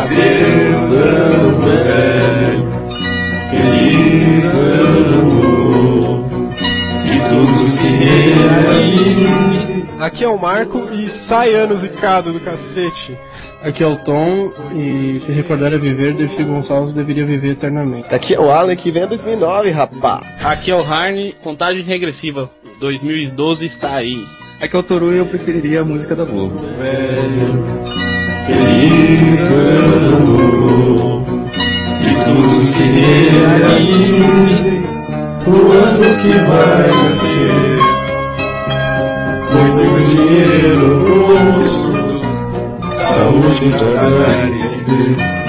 Adeus, ano velho, feliz ano novo, que tudo se realize. Aqui é o Marco e sai ano zicado do cacete. Aqui é o Tom e se recordar a viver, Dercy Gonçalves deveria viver eternamente. Aqui é o Alan que vem em 2009, rapá. Aqui é o Harney, contagem regressiva. 2012 está aí. Aqui é o Toru e eu preferiria a música da Globo. velho, feliz ano novo, que tudo se realize no ano que vai nascer. Muito dinheiro no bolso, saúde e viver.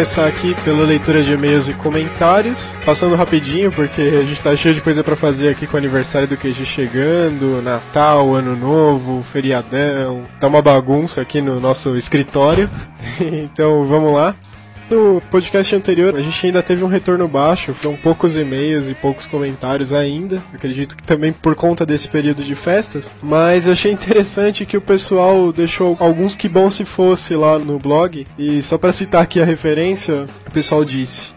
Começar aqui pela leitura de e-mails e comentários. Passando rapidinho, porque a gente tá cheio de coisa pra fazer aqui com o aniversário do QG chegando, Natal, Ano Novo, feriadão. Tá uma bagunça aqui no nosso escritório. então vamos lá. No podcast anterior, a gente ainda teve um retorno baixo, foram poucos e-mails e poucos comentários ainda. Acredito que também por conta desse período de festas. Mas eu achei interessante que o pessoal deixou alguns que bom se fosse lá no blog. E só para citar aqui a referência, o pessoal disse: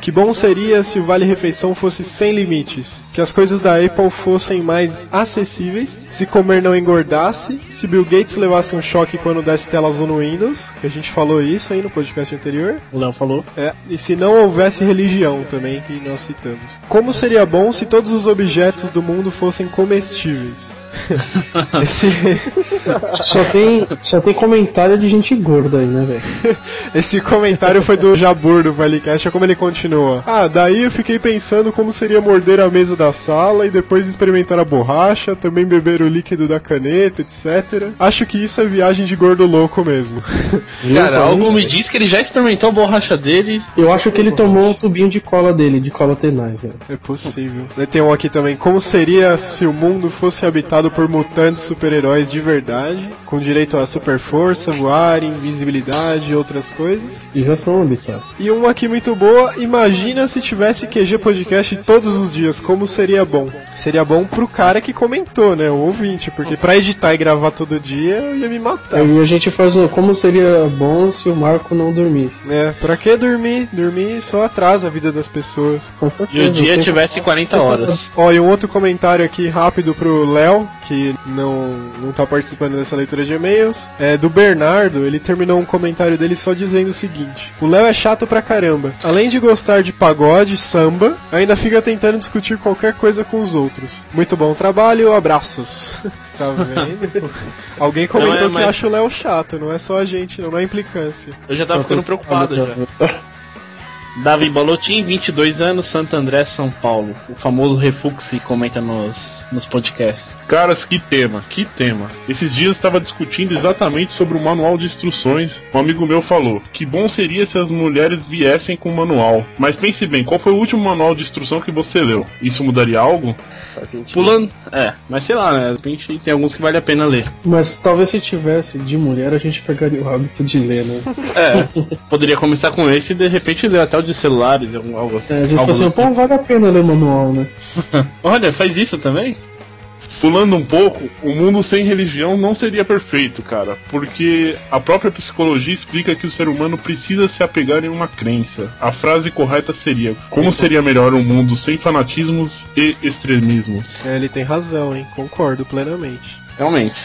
que bom seria se o Vale Refeição fosse sem limites, que as coisas da Apple fossem mais acessíveis, se comer não engordasse, se Bill Gates levasse um choque quando desse tela azul no Windows, que a gente falou isso aí no podcast anterior, O Léo falou. é, e se não houvesse religião também, que nós citamos. Como seria bom se todos os objetos do mundo fossem comestíveis? Esse, Só tem, só tem comentário de gente gorda aí, né, velho? esse comentário foi do Jabur do Valecast, olha como ele continua. Ah, daí eu fiquei pensando como seria morder a mesa da sala e depois experimentar a borracha, também beber o líquido da caneta, etc. Acho que isso é viagem de gordo louco mesmo. Cara, algo me diz que ele já experimentou a borracha dele. Eu acho que ele tomou um tubinho de cola dele, de cola tenaz, velho. É possível. Tem um aqui também. Como seria se o mundo fosse habitado por mutantes super-heróis de verdade, com direito a super força, voar, invisibilidade e outras coisas? E já são habitados. E uma aqui muito boa. Imagina se tivesse QG Podcast todos os dias, como seria bom? Seria bom pro cara que comentou, né? O ouvinte, porque pra editar e gravar todo dia eu ia me matar. Aí a gente faz um, como seria bom se o Marco não dormisse. É, pra que dormir? Dormir só atrasa a vida das pessoas. E o dia tivesse 40 horas. Ó, e um outro comentário aqui rápido pro Léo, que não, não tá participando dessa leitura de e-mails. É do Bernardo, ele terminou um comentário dele só dizendo o seguinte: O Léo é chato pra caramba. Além de gostar de pagode, samba, ainda fica tentando discutir qualquer coisa com os outros. Muito bom trabalho, abraços. Tá vendo? Alguém comentou é, que mas- acha o Léo chato, não é só a gente, não, não é implicância. Eu já tava ficando preocupado já. Davi Balotin, 22 anos, Santo André, São Paulo. O famoso Refuxi comenta nos, nos podcasts. Caras, que tema, que tema. Esses dias estava discutindo exatamente sobre o manual de instruções. Um amigo meu falou: que bom seria se as mulheres viessem com o manual. Mas pense bem, qual foi o último manual de instrução que você leu? Isso mudaria algo? Faz sentido. Pulando. É, mas sei lá, né? De repente tem alguns que vale a pena ler. Mas talvez se tivesse de mulher, a gente pegaria o hábito de ler, né? É, poderia começar com esse e de repente ler até o de celulares, algum- algo assim. É, a gente Algo fala assim, pô, vale a pena ler o manual, né? Olha, faz isso também? Pulando um pouco, o mundo sem religião não seria perfeito, cara, porque a própria psicologia explica que o ser humano precisa se apegar em uma crença. A frase correta seria: Como seria melhor um mundo sem fanatismos e extremismos? É, ele tem razão, hein? Concordo plenamente. Realmente.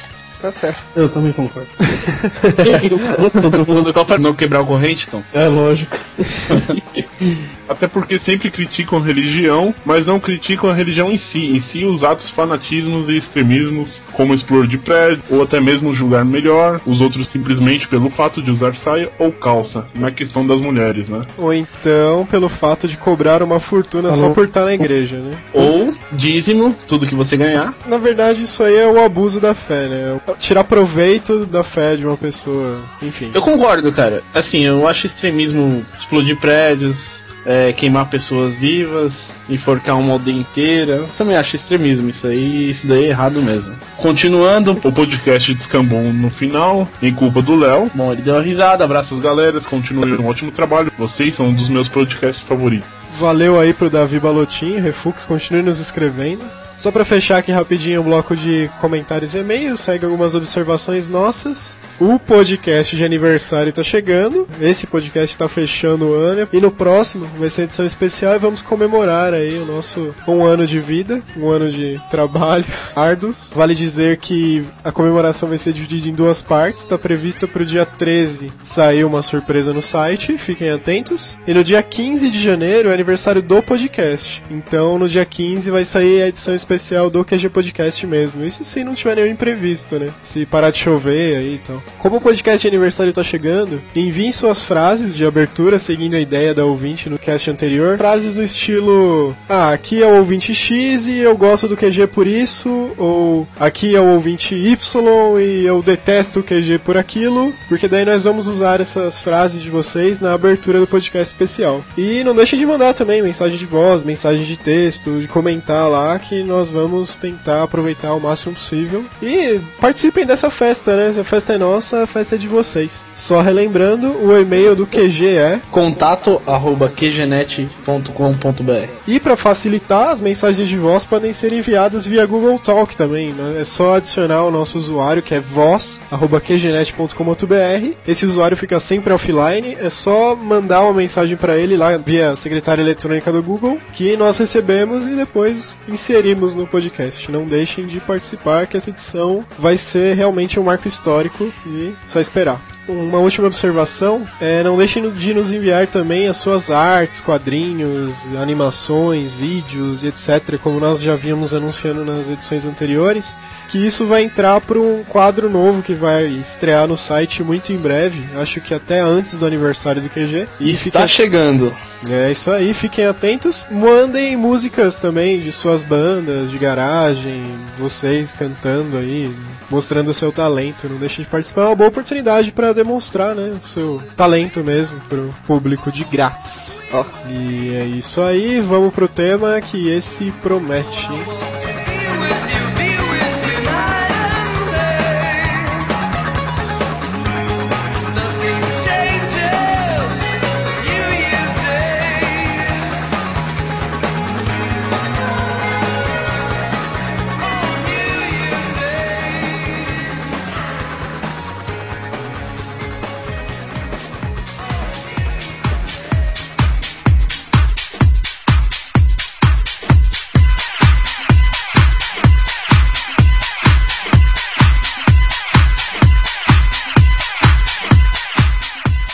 Tá certo. Eu também concordo. Todo mundo só pra não quebrar o corrente, então. É lógico. Até porque sempre criticam religião, mas não criticam a religião em si, em si os atos fanatismos e extremismos, como explorar de prédio, ou até mesmo julgar melhor os outros simplesmente pelo fato de usar saia ou calça, na questão das mulheres, né? Ou então pelo fato de cobrar uma fortuna só por estar na igreja, né? Ou dízimo, tudo que você ganhar. Na verdade, isso aí é o abuso da fé, né? Tirar proveito da fé de uma pessoa. Enfim. Eu concordo, cara. Assim, eu acho extremismo explodir prédios, é, queimar pessoas vivas, enforcar uma aldeia inteira. Eu também acho extremismo isso aí, isso daí é errado mesmo. Continuando, O podcast descambou no final, em culpa do Léo. bom, ele deu uma risada, abraço Essas galeras, continuem um ótimo trabalho. Vocês são um dos meus podcasts favoritos. Valeu aí pro Davi Balotin, Refux, continue nos escrevendo. Só pra fechar aqui rapidinho o bloco de comentários e e-mails, segue algumas observações nossas. O podcast de aniversário tá chegando, esse podcast tá fechando o ano, e no próximo vai ser edição especial e vamos comemorar aí o nosso um ano de vida, um ano de trabalhos árduos. Vale dizer que a comemoração vai ser dividida em duas partes, tá prevista pro dia 13 sair uma surpresa no site, fiquem atentos. E no dia 15 de janeiro é aniversário do podcast, então no dia 15 vai sair a edição especial do QG Podcast mesmo. Isso se não tiver nenhum imprevisto, né? Se parar de chover aí e tal. Como o podcast de aniversário tá chegando, enviem suas frases de abertura seguindo a ideia da ouvinte no cast anterior. Frases no estilo: Ah, aqui é o ouvinte X e eu gosto do QG por isso. Ou aqui é o ouvinte Y e eu detesto o QG por aquilo. Porque daí nós vamos usar essas frases de vocês na abertura do podcast especial. E não deixem de mandar também mensagem de voz, mensagem de texto, de comentar lá que nós vamos tentar aproveitar o máximo possível. E participem dessa festa, né? Essa festa é nossa, a festa é de vocês. Só relembrando, o e-mail do QG é. contato arroba qgenet.com.br. E para facilitar, as mensagens de voz podem ser enviadas via Google Talk também. Né? É só adicionar o nosso usuário que é voz@qgenet.com.br. Esse usuário fica sempre offline. É só mandar uma mensagem para ele lá via secretária eletrônica do Google que nós recebemos e depois inserimos no podcast. Não deixem de participar que essa edição vai ser realmente um marco histórico e só esperar. Uma última observação, é, não deixem de nos enviar também as suas artes, quadrinhos, animações, vídeos etc., como nós já vínhamos anunciando nas edições anteriores, que isso vai entrar para um quadro novo que vai estrear no site muito em breve, acho que até antes do aniversário do QG. E fiquem está chegando. é isso aí, fiquem atentos. Mandem músicas também de suas bandas, de garagem, vocês cantando aí, mostrando seu talento. Não deixem de participar, é uma boa oportunidade para demonstrar, né, o seu talento mesmo pro público de grátis. Ó. E é isso aí, vamos pro tema que esse promete.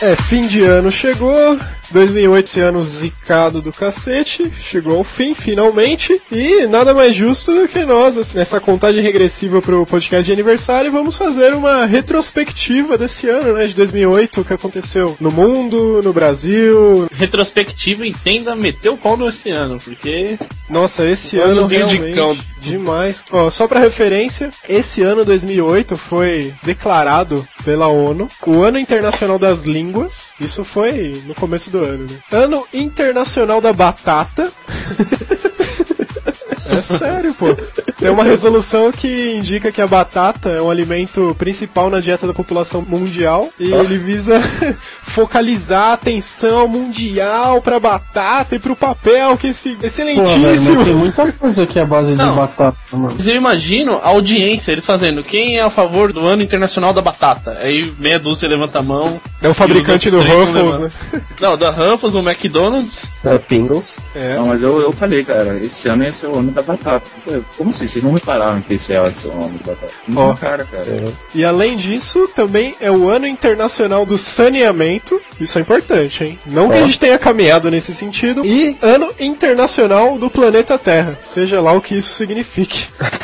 É, fim de ano chegou, 2008 esse ano zicado do cacete, chegou ao fim finalmente, e nada mais justo do que nós, nessa contagem regressiva pro podcast de aniversário, vamos fazer uma retrospectiva desse ano, né, de 2008, o que aconteceu no mundo, no Brasil. Retrospectiva, entenda, meteu o pau no oceano, porque Nossa, esse Um ano anozinho de realmente cão. demais. Ó, só pra referência, esse ano 2008 foi declarado pela ONU o Ano Internacional das Línguas. Isso foi no começo do ano, né? Ano Internacional da Batata. É sério, pô. Tem uma resolução que indica que a batata é um alimento principal na dieta da população mundial e ele visa focalizar a atenção mundial pra batata e pro papel, que esse Pô, velho, excelentíssimo. tem muita coisa aqui à base Não. de batata, mano. Eu imagino a audiência, eles fazendo quem é a favor do ano internacional da batata. Aí meia dúzia levanta a mão. É o fabricante do Ruffles, né? Não, da Ruffles, o McDonald's. É, Pingles. É. Não, mas eu, eu falei, cara, esse ano ia ser o ano da batata. Como assim? Vocês não repararam que esse ser o ano da batata? Não Ó. cara, cara. E além disso, também é o Ano Internacional do Saneamento. Isso é importante, hein? Não que a gente tenha caminhado nesse sentido. E Ano Internacional do Planeta Terra. Seja lá o que isso signifique.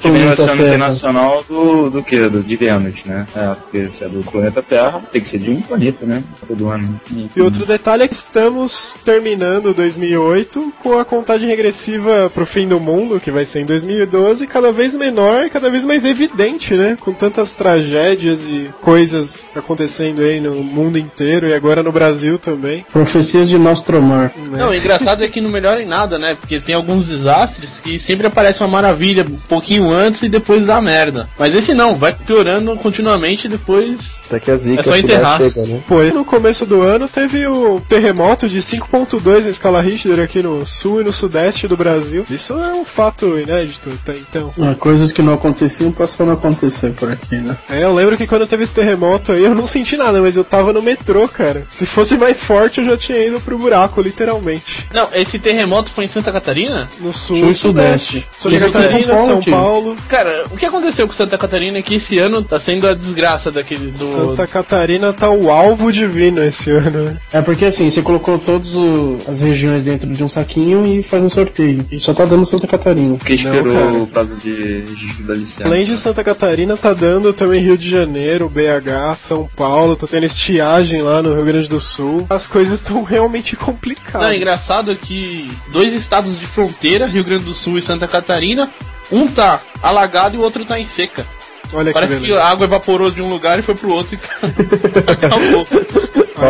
Que ano internacional do, do quê? Do, de Vênus, né? É, porque se é do planeta Terra, tem que ser de um planeta, né? Todo ano. E outro detalhe é que estamos terminando 2008 com a contagem regressiva pro fim do mundo, que vai ser em 2012, cada vez menor e cada vez mais evidente, né? Com tantas tragédias e coisas acontecendo aí no mundo inteiro e agora no Brasil também. Profecias de Nostromar. né? Não, o engraçado é que não melhora em nada, né? Porque tem alguns desastres que sempre aparece uma maravilha um pouquinho antes e depois dá merda. Mas esse não, vai piorando continuamente e depois. Até que a zica É só enterrar. chega, né? Pô, no começo do ano teve o terremoto de 5.2 em escala Richter aqui no sul e no sudeste do Brasil. Isso é um fato inédito até então. Ah, coisas que não aconteciam passaram a acontecer por aqui, né? É, eu lembro que quando teve esse terremoto aí eu não senti nada, mas eu tava no metrô, cara. Se fosse mais forte eu já tinha ido pro buraco, literalmente. Não, esse terremoto foi em Santa Catarina? No sul, Sul e sudeste. Santa E Catarina, São Paulo. Cara, o que aconteceu com Santa Catarina é que esse ano tá sendo a desgraça daquele do. Santa Catarina tá o alvo divino esse ano, né? É porque assim, você colocou todas as regiões dentro de um saquinho e faz um sorteio. E só tá dando Santa Catarina. Porque esperou cara. o prazo de registro da licença. Além de Santa Catarina, tá dando também Rio de Janeiro, BH, São Paulo, tá tendo estiagem lá no Rio Grande do Sul. As coisas estão realmente Não, complicadas. é engraçado que dois estados de fronteira, Rio Grande do Sul e Santa Catarina, um tá alagado e o outro tá em seca. Olha que Parece que beleza. a água evaporou de um lugar e foi pro outro e acabou.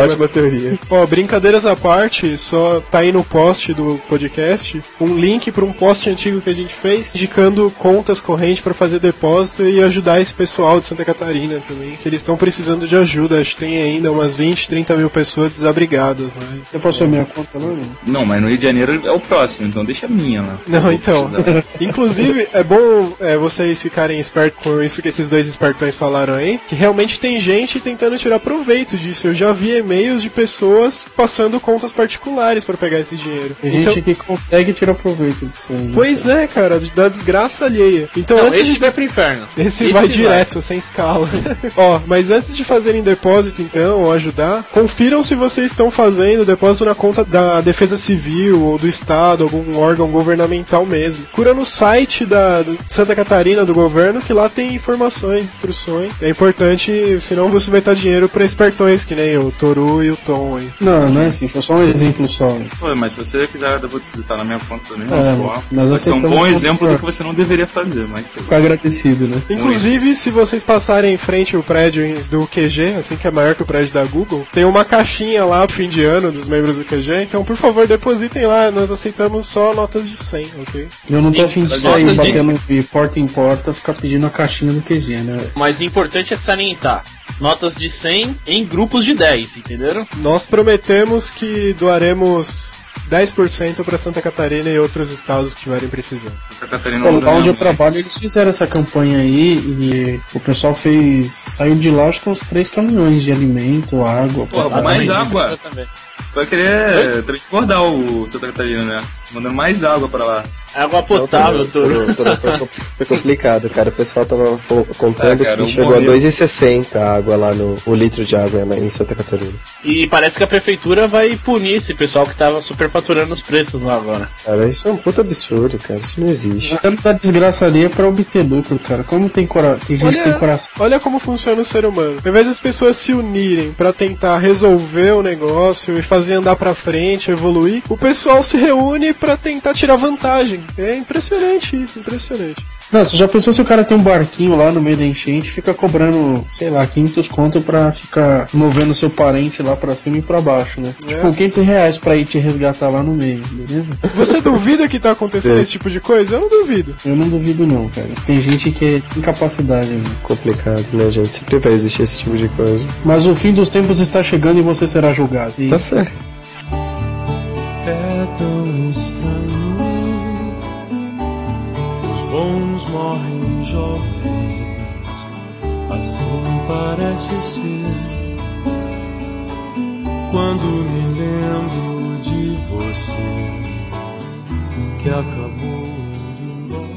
Ótima teoria. Ó, brincadeiras à parte, só tá aí no post do podcast um link para um post antigo que a gente fez, indicando contas correntes para fazer depósito e ajudar esse pessoal de Santa Catarina também, que eles estão precisando de ajuda. Acho que tem ainda umas 20, 30 mil pessoas desabrigadas, né? Você passou a minha conta, não? Não. Não, mas no Rio de Janeiro é o próximo, então deixa a minha lá. Não, então. Inclusive, é bom é, vocês ficarem espertos com isso que esses dois espertões falaram aí, que realmente tem gente tentando tirar proveito disso. Eu já vi e-mails de pessoas passando contas particulares para pegar esse dinheiro. Tem Então, gente que consegue tirar proveito disso aí. né? pois é, cara, da desgraça alheia. Então, Não, antes esse de vai pro inferno. esse vai direto, sem escala. Ó, mas antes de fazerem depósito, então, ou ajudar, confiram se vocês estão fazendo depósito na conta da Defesa Civil ou do Estado, algum órgão governamental mesmo. Cura no site da Santa Catarina do governo, que lá tem informações, instruções. É importante, senão você vai estar dinheiro pra espertões, que nem o Toru e o Tom aí. Não, não é assim, foi só um exemplo só. Pô, mas se você quiser depositar na minha conta também, É, mas vai ser um bom exemplo do que você não deveria fazer, mas Ficar agradecido, né? Inclusive, se vocês passarem em frente ao prédio do QG, assim que é maior que o prédio da Google, tem uma caixinha lá pro fim de ano dos membros do QG, então por favor depositem lá, nós aceitamos só notas de 100, ok? Eu não tô afim de sair batendo de porta em porta, ficar pedindo a caixinha do QG, né? Mas o importante é salientar. Notas de 100 em grupos de 10, entenderam? Nós prometemos que doaremos 10% para Santa Catarina e outros estados que estiverem precisando. Santa Catarina Pô, não lá onde eu trabalho, eles fizeram essa campanha aí e o pessoal fez. saiu de lá acho que uns três caminhões de alimento, água. Batata. mais água. também. Vai querer transbordar o Santa Catarina, né? Mandando mais água pra lá. Água potável, Toru. Foi, complicado, cara. O pessoal tava contando É, cara, que chegou a morri. 2,60 a água lá no o litro de água em Santa Catarina. E parece que a prefeitura vai punir esse pessoal que tava superfaturando os preços lá agora. Cara, isso é um puta absurdo, cara. Isso não existe. Tanto da desgraça ali é pra obter lucro, cara. Como tem, cora... tem gente que tem Olha, coração. olha como funciona o ser humano. Ao invés das pessoas se unirem para tentar resolver o negócio e fazer andar pra frente, evoluir, o pessoal se reúne para tentar tirar vantagem. É impressionante isso, impressionante. Não, você já pensou se o cara tem um barquinho lá no meio da enchente e fica cobrando, sei lá, 500 conto pra ficar movendo seu parente lá pra cima e pra baixo, né? É. Tipo, 500 reais pra ir te resgatar lá no meio, beleza? Você duvida que tá acontecendo É. esse tipo de coisa? Eu não duvido. Eu não duvido não, cara. Tem gente que é incapacidade né? Complicado, né, gente? Sempre vai existir esse tipo de coisa. Mas o fim dos tempos está chegando e você será julgado. E Tá certo. É tão bons morrem jovens, assim parece ser. Quando me lembro de você, que acabou.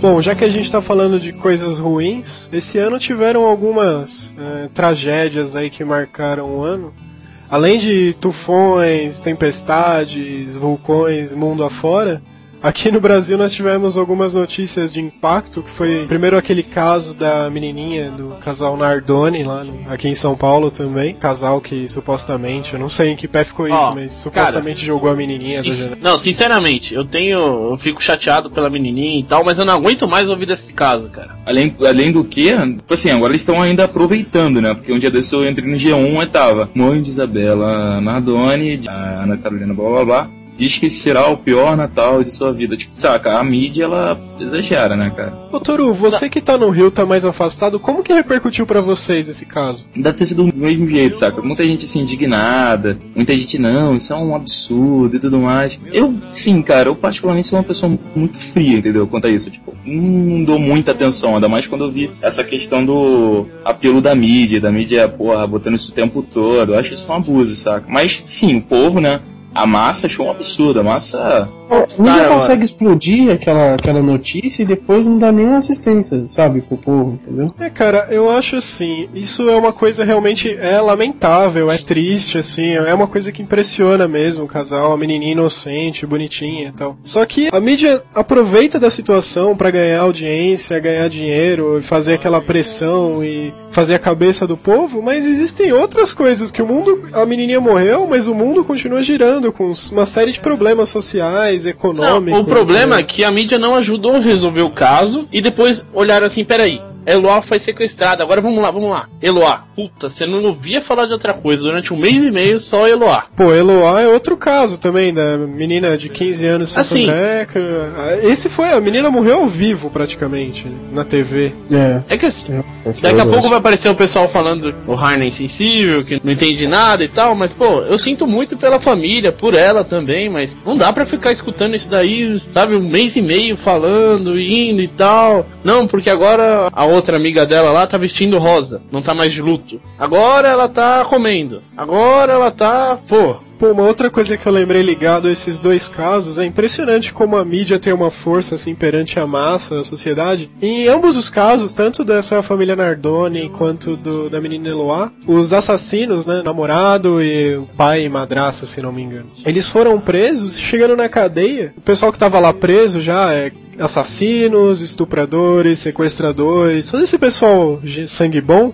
Bom, já que a gente tá falando de coisas ruins, esse ano tiveram algumas eh, tragédias aí que marcaram o ano. Além de tufões, tempestades, vulcões, mundo afora, Aqui no Brasil nós tivemos algumas notícias de impacto, que foi primeiro aquele caso da menininha do casal Nardoni, lá no, aqui em São Paulo também. Casal que supostamente, eu não sei em que pé ficou Ó, isso, mas supostamente jogou a menininha da janela. Não, sinceramente, eu tenho. Eu fico chateado pela menininha e tal, mas eu não aguento mais ouvir desse caso, cara. Além, além do que, tipo assim, agora eles estão ainda aproveitando, né? Porque um dia desse eu entrei no G1 e tava mãe de Isabela Nardoni, Ana Carolina, blá blá blá. Diz que será o pior Natal de sua vida. Tipo, saca, a mídia ela exagera, né, cara? Ô Toru, você que tá no Rio, tá mais afastado, como que repercutiu pra vocês esse caso? Deve ter sido do mesmo jeito, saca? Muita gente assim indignada, muita gente não, isso é um absurdo e tudo mais. Eu, sim, cara, eu particularmente sou uma pessoa muito fria, entendeu? Quanto a isso, tipo, não dou muita atenção, ainda mais quando eu vi essa questão do apelo da mídia, da mídia, porra, botando isso o tempo todo. Eu acho isso um abuso, saca? Mas, sim, o povo, né? A massa achou um absurdo, a massa. Cara, consegue explodir aquela, aquela notícia e depois não dá nenhuma assistência, sabe, pro povo, entendeu? É, cara, eu acho assim, isso é uma coisa realmente é lamentável, é triste, assim, é uma coisa que impressiona mesmo o casal, a menininha inocente, bonitinha e tal. Só que a mídia aproveita da situação pra ganhar audiência, ganhar dinheiro, e fazer aquela pressão e fazer a cabeça do povo, mas existem outras coisas que o mundo, a menininha morreu, mas o mundo continua girando com uma série de problemas sociais, Não, econômicos. o problema né? é que a mídia não ajudou a resolver o caso e depois olharam assim, peraí. Eloá foi sequestrada, agora vamos lá, vamos lá. Eloá, puta, você não ouvia falar de outra coisa durante um mês e meio, só Eloá. Pô, Eloá é outro caso também, da menina de 15 anos em Santo Assim. André. Esse foi, a menina morreu ao vivo praticamente, na TV. É. É que assim, Esse daqui a é pouco vai aparecer o pessoal falando o Harney insensível, que não entende nada e tal, mas pô, eu sinto muito pela família, por ela também, mas não dá pra ficar escutando isso daí, sabe, um mês e meio falando, indo e tal. Não, porque agora a outra amiga dela lá tá vestindo rosa, não tá mais de luto. Agora ela tá comendo. Agora ela tá, pô, Pô, uma outra coisa que eu lembrei ligado a esses dois casos, é impressionante como a mídia tem uma força assim perante a massa, a sociedade. Em ambos os casos, tanto dessa família Nardoni quanto do, da menina Eloá, os assassinos, né, namorado e o pai e madraça, se não me engano, eles foram presos, chegando na cadeia, o pessoal que tava lá preso já é assassinos, estupradores, sequestradores, todo esse pessoal de sangue bom,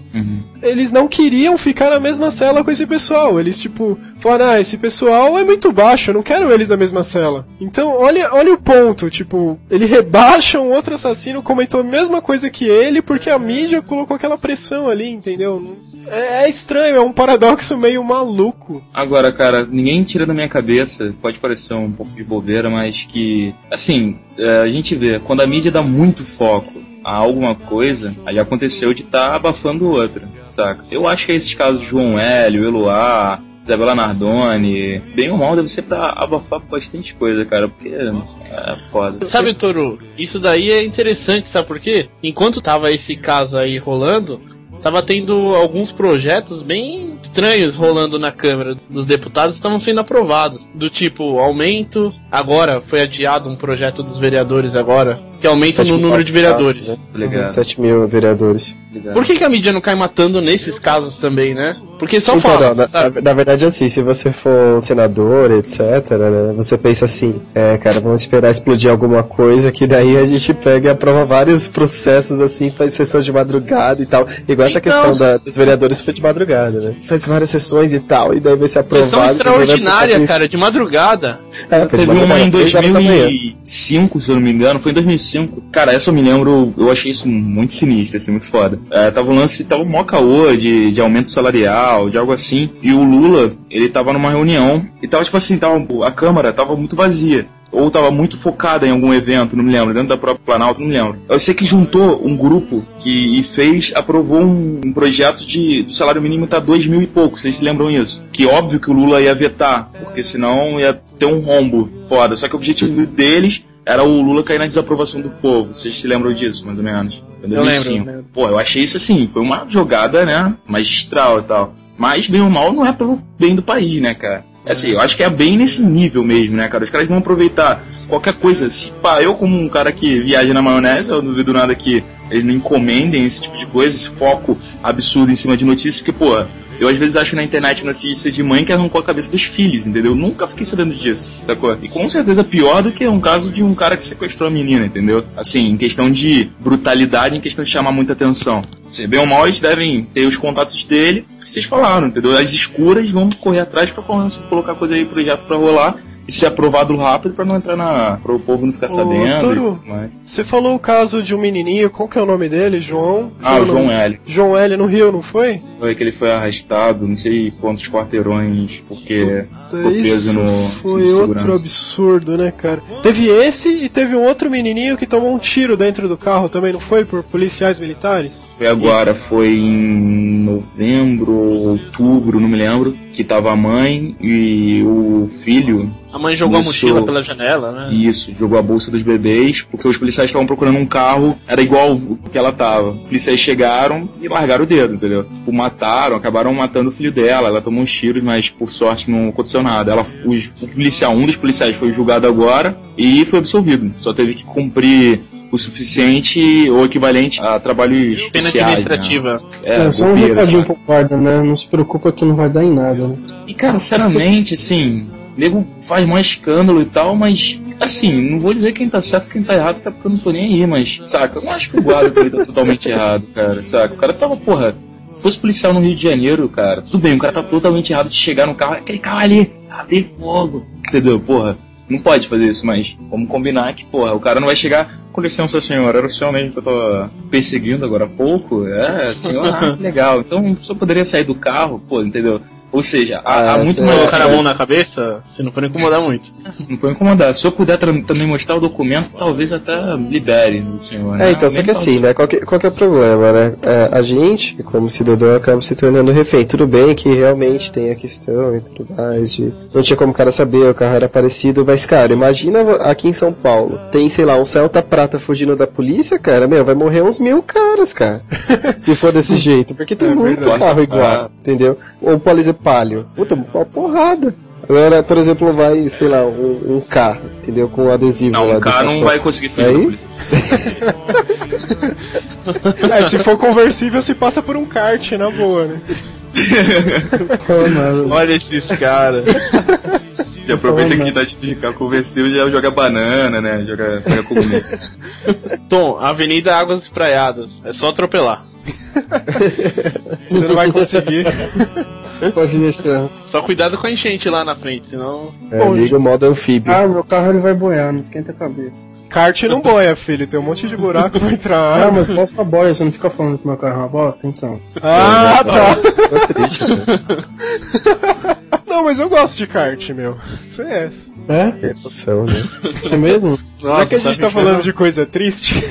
eles não queriam ficar na mesma cela com esse pessoal. Eles, tipo, falaram, ah, esse pessoal é muito baixo, eu não quero eles na mesma cela. Então, olha, olha o ponto, tipo, ele rebaixa um outro assassino, comentou a mesma coisa que ele, porque a mídia colocou aquela pressão ali, entendeu? É, é estranho, é um paradoxo meio maluco. Agora, cara, ninguém tira da minha cabeça, pode parecer um pouco de bobeira, mas que, assim, é, a gente vê, quando a mídia dá muito foco a alguma coisa, aí aconteceu de estar abafando outra, saca? Eu acho que esses casos João Hélio, Eloá, Isabela Nardoni, bem ou mal deve ser pra abafar bastante coisa, cara, porque é foda. Sabe, Toru, isso daí é interessante, sabe por quê? Enquanto tava esse caso aí rolando, tava tendo alguns projetos bem estranhos rolando na Câmara dos Deputados estavam sendo aprovados. Do tipo, aumento, agora foi adiado um projeto dos vereadores agora, que aumenta no número de vereadores. né? Tá ligado? 7 mil vereadores. Ligado. Por que, que a mídia não cai matando nesses casos também, né? Porque só Então, fala. não, na, na- na verdade, assim, se você for um senador, etc., né, você pensa assim, é, cara, vamos esperar explodir alguma coisa, que daí a gente pega e aprova vários processos, assim, faz sessão de madrugada e tal. Igual essa Então- questão da- dos vereadores foi de madrugada, né? Faz várias sessões e tal, e daí vai ser aprovado. Sessão extraordinária, cara, de madrugada. É, foi de Teve uma em três horas da manhã. 2005, se eu não me engano, foi em 2005. Cara, essa eu me lembro, eu achei isso muito sinistro, assim, muito foda. É, tava um lance, tava um mó caô de, de aumento salarial, de algo assim, e o Lula, ele tava numa reunião, e tava tipo assim, tava, a Câmara tava muito vazia. Ou tava muito focada em algum evento, não me lembro, dentro da própria Planalto, não me lembro. Eu sei que juntou um grupo que e fez, aprovou um, um projeto de do salário mínimo tá dois mil e pouco, vocês se lembram isso? Que óbvio que o Lula ia vetar, porque senão ia ter um rombo foda. Só que o objetivo deles era o Lula cair na desaprovação do povo. Vocês se lembram disso, mais ou menos? Foi em Eu 2005. lembro. Pô, eu achei isso assim, foi uma jogada, né, magistral e tal. Mas, bem ou mal, não é pelo bem do país, né, cara? Assim, eu acho que é bem nesse nível mesmo, né, cara? Os caras vão aproveitar qualquer coisa. Se pá, eu como um cara que viaja na maionese, eu não duvido nada que eles não encomendem esse tipo de coisa, esse foco absurdo em cima de notícias, porque, pô, Eu às vezes acho na internet notícias de mãe que arrancou a cabeça dos filhos, entendeu? Eu nunca fiquei sabendo disso, sacou? E com certeza pior do que um caso de um cara que sequestrou a menina, entendeu? Assim, em questão de brutalidade, em questão de chamar muita atenção. Se bem ou mal, eles devem ter os contatos dele, que vocês falaram, entendeu? As escuras vão correr atrás pra colocar coisa aí, projeto pra rolar e ser aprovado rápido pra não entrar na. pro povo não ficar sabendo. E- mas- você falou o caso de um menininho, qual que é o nome dele? João? Ah, o Não, João L. João L no Rio, não foi? Foi que ele foi arrastado, não sei quantos quarteirões, porque preso Isso no. foi outro absurdo, né, cara? Teve esse e teve um outro menininho que tomou um tiro dentro do carro também, não foi? Por policiais militares? Foi agora, foi em novembro, outubro, não me lembro, que tava a mãe e o filho. A mãe jogou Começou- a mochila pela janela, né? Isso, jogou a bolsa dos bebês, porque os policiais estavam procurando um carro, era igual o que ela tava. Os policiais chegaram e largaram o dedo, entendeu? Tipo, mataram, acabaram matando o filho dela. Ela tomou uns tiros, mas por sorte não aconteceu nada. Ela o policial, um dos policiais foi julgado agora e foi absolvido. Só teve que cumprir o suficiente ou equivalente a trabalhos Pena especiais. né? administrativa. É, É, só um recadinho pro guarda, né? Não se preocupa que não vai dar em nada, né? E cara, sinceramente, assim, nego faz mais escândalo e tal, mas assim, não vou dizer quem tá certo e quem tá errado, até porque eu não tô nem aí, mas, saca, eu não acho que o guarda também tá totalmente errado, cara, saca? O cara tava, porra, se fosse policial no Rio de Janeiro, cara, tudo bem, o cara tá totalmente errado de chegar no carro, aquele carro ali, ah, tem fogo, entendeu? Porra. Não pode fazer isso, mas vamos combinar que, porra, o cara não vai chegar. Com licença, senhor, era o senhor mesmo que eu tava perseguindo agora há pouco? É, senhor, legal. Então senhor poderia sair do carro, pô, entendeu? Ou seja, há, há Ah, muito sei. mais. Colocar a mão na cabeça, se não for incomodar muito. Não foi incomodar. Se eu puder também mostrar o documento, talvez até libere o senhor. né? É, então, só que assim, né? Qual que, qual que é o problema, né? É, a gente, como cidadão, acaba se tornando refém. Tudo bem que realmente tem a questão e tudo mais, de não tinha como o cara saber, o carro era parecido, mas, cara, imagina aqui em São Paulo, tem, sei lá, um Celta Prata fugindo da polícia, cara, meu, vai morrer uns mil caras, cara. se for desse jeito, porque tem É muito verdade. carro igual, entendeu? Ou Polícia Palio. Puta, uma porrada. Agora, por exemplo, vai, sei lá, um, um carro, entendeu? Com adesivo lá Não, do o cara não vai conseguir fugir Aí? da polícia. É, se for conversível, se passa por um kart, na boa, né? Olha esses caras. Já aproveita Toma. que dá de ficar conversível e já joga banana, né? Joga, joga comunista. Tom, Avenida Águas Espraiadas. É só atropelar. Você não vai conseguir. Pode deixar. Só cuidado com a enchente lá na frente, senão. É, liga o modo anfíbio. Ah, meu carro ele vai boiar, não esquenta a cabeça. Kart não boia, filho. Tem um monte de buraco pra entrar Ah, mas bosta boia, você não fica falando que meu carro é uma bosta, então. Ah, tá. Tô triste, cara. Não, mas eu gosto de kart, meu. CS. É? Emoção, né? É mesmo? Já que a gente tá falando de coisa triste,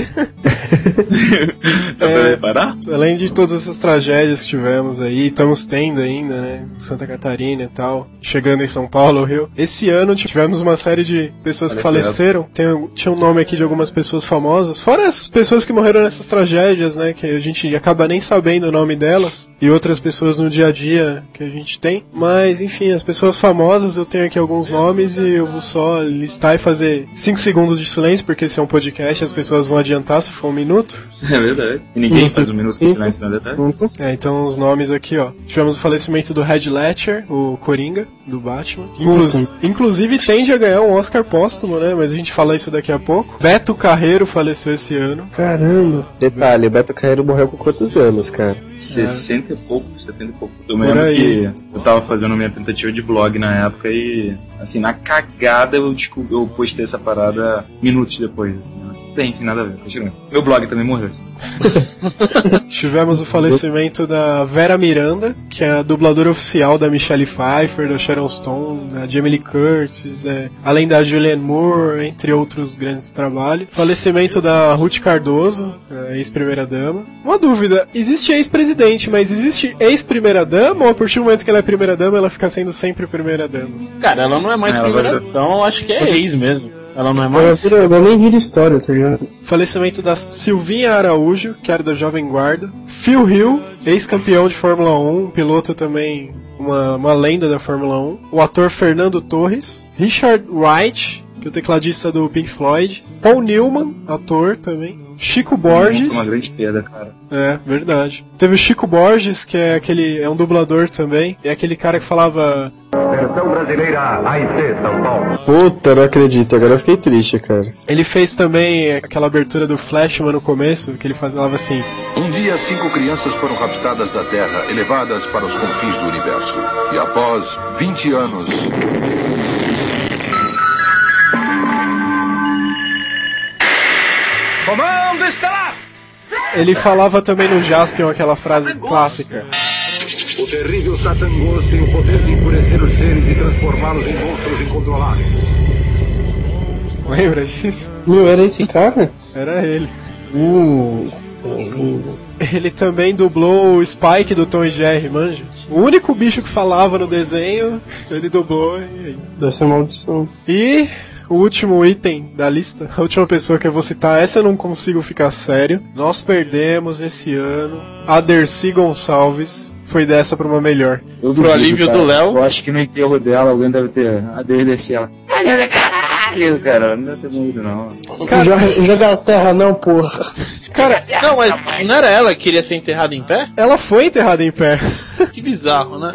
pra reparar? além de todas essas tragédias que tivemos aí, estamos tendo ainda, né? Santa Catarina e tal, chegando em São Paulo, Rio. Esse ano tivemos uma série de pessoas que faleceram. Tem, tinha um nome aqui de algumas pessoas famosas. Fora essas pessoas que morreram nessas tragédias, né? Que a gente acaba nem sabendo o nome delas. E outras pessoas no dia a dia que a gente tem. Mas, enfim, as pessoas famosas, eu tenho aqui alguns nomes e eu vou só listar e fazer 5 segundos de silêncio, porque esse é um podcast, as pessoas vão adiantar se for um minuto. É verdade. E ninguém faz um minuto de silêncio, não é verdade? É, então os nomes aqui, ó. Tivemos o falecimento do Red Ledger, o Coringa, do Batman. Inclu- inclusive tende a ganhar um Oscar póstumo, né? Mas a gente fala isso daqui a pouco. Beto Carreiro faleceu esse ano. Caramba. Detalhe, o Beto Carreiro morreu com quantos anos, cara? 60 e pouco, 70 e pouco. Eu Por lembro aí. que eu tava fazendo minha tentativa de blog na época e, assim, na cagada eu, eu postei essa parada minutos depois. Assim, né? Bem, enfim, nada a ver, continua. Meu blog também morreu, assim. Tivemos o falecimento da Vera Miranda, que é a dubladora oficial da Michelle Pfeiffer, da Sharon Stone, da Jamie Lee Curtis, é, além da Julianne Moore, entre outros grandes trabalhos. Falecimento da Ruth Cardoso, a ex-primeira-dama. Uma dúvida, existe ex-presidente, mas existe ex-primeira-dama ou a partir do momento que ela é primeira-dama, ela fica sendo sempre primeira-dama? Cara, ela não é mais É, ela primeira, vai- então eu acho que é ex mesmo. Ela não é mais. vira, agora nem vira história, tá ligado? Falecimento da Silvinha Araújo, que era da Jovem Guarda. Phil Hill, ex-campeão de Fórmula 1, piloto também, uma, uma lenda da Fórmula 1. O ator Fernando Torres. Richard Wright, que é o tecladista do Pink Floyd. Paul Newman, ator também. Chico Borges. Uma grande perda, cara. É, verdade. Teve o Chico Borges, que é aquele. é um dublador também. É aquele cara que falava. Versão brasileira AIC São Paulo. Puta, não acredito. Agora eu fiquei triste, cara. Ele fez também aquela abertura do Flashman no começo, que ele falava assim. Um dia, cinco crianças foram raptadas da Terra, elevadas para os confins do universo. E após 20 anos. Ele falava também no Jaspion aquela frase clássica. O terrível Satan Ghost tem o poder de enfurecer os seres e transformá-los em monstros incontroláveis. Lembra disso? Meu, era esse cara? Era ele. Uh, Ele também dublou o Spike do Tom e Jerry, manja? O único bicho que falava no desenho, ele dublou e... deve ser maldição. E o último item da lista, a última pessoa que eu vou citar, essa eu não consigo ficar sério. Nós perdemos esse ano a Dercy Gonçalves. Foi dessa pra uma melhor. Eu Pro alívio cara. do Léo. Eu acho que no enterro dela alguém deve ter aderdecido ela. Caralho, cara, não deve ter morrido não. Joga, joga a terra não, porra. Cara, Não, mas não era ela que queria ser enterrada em pé? ela foi enterrada em pé. Que bizarro, né?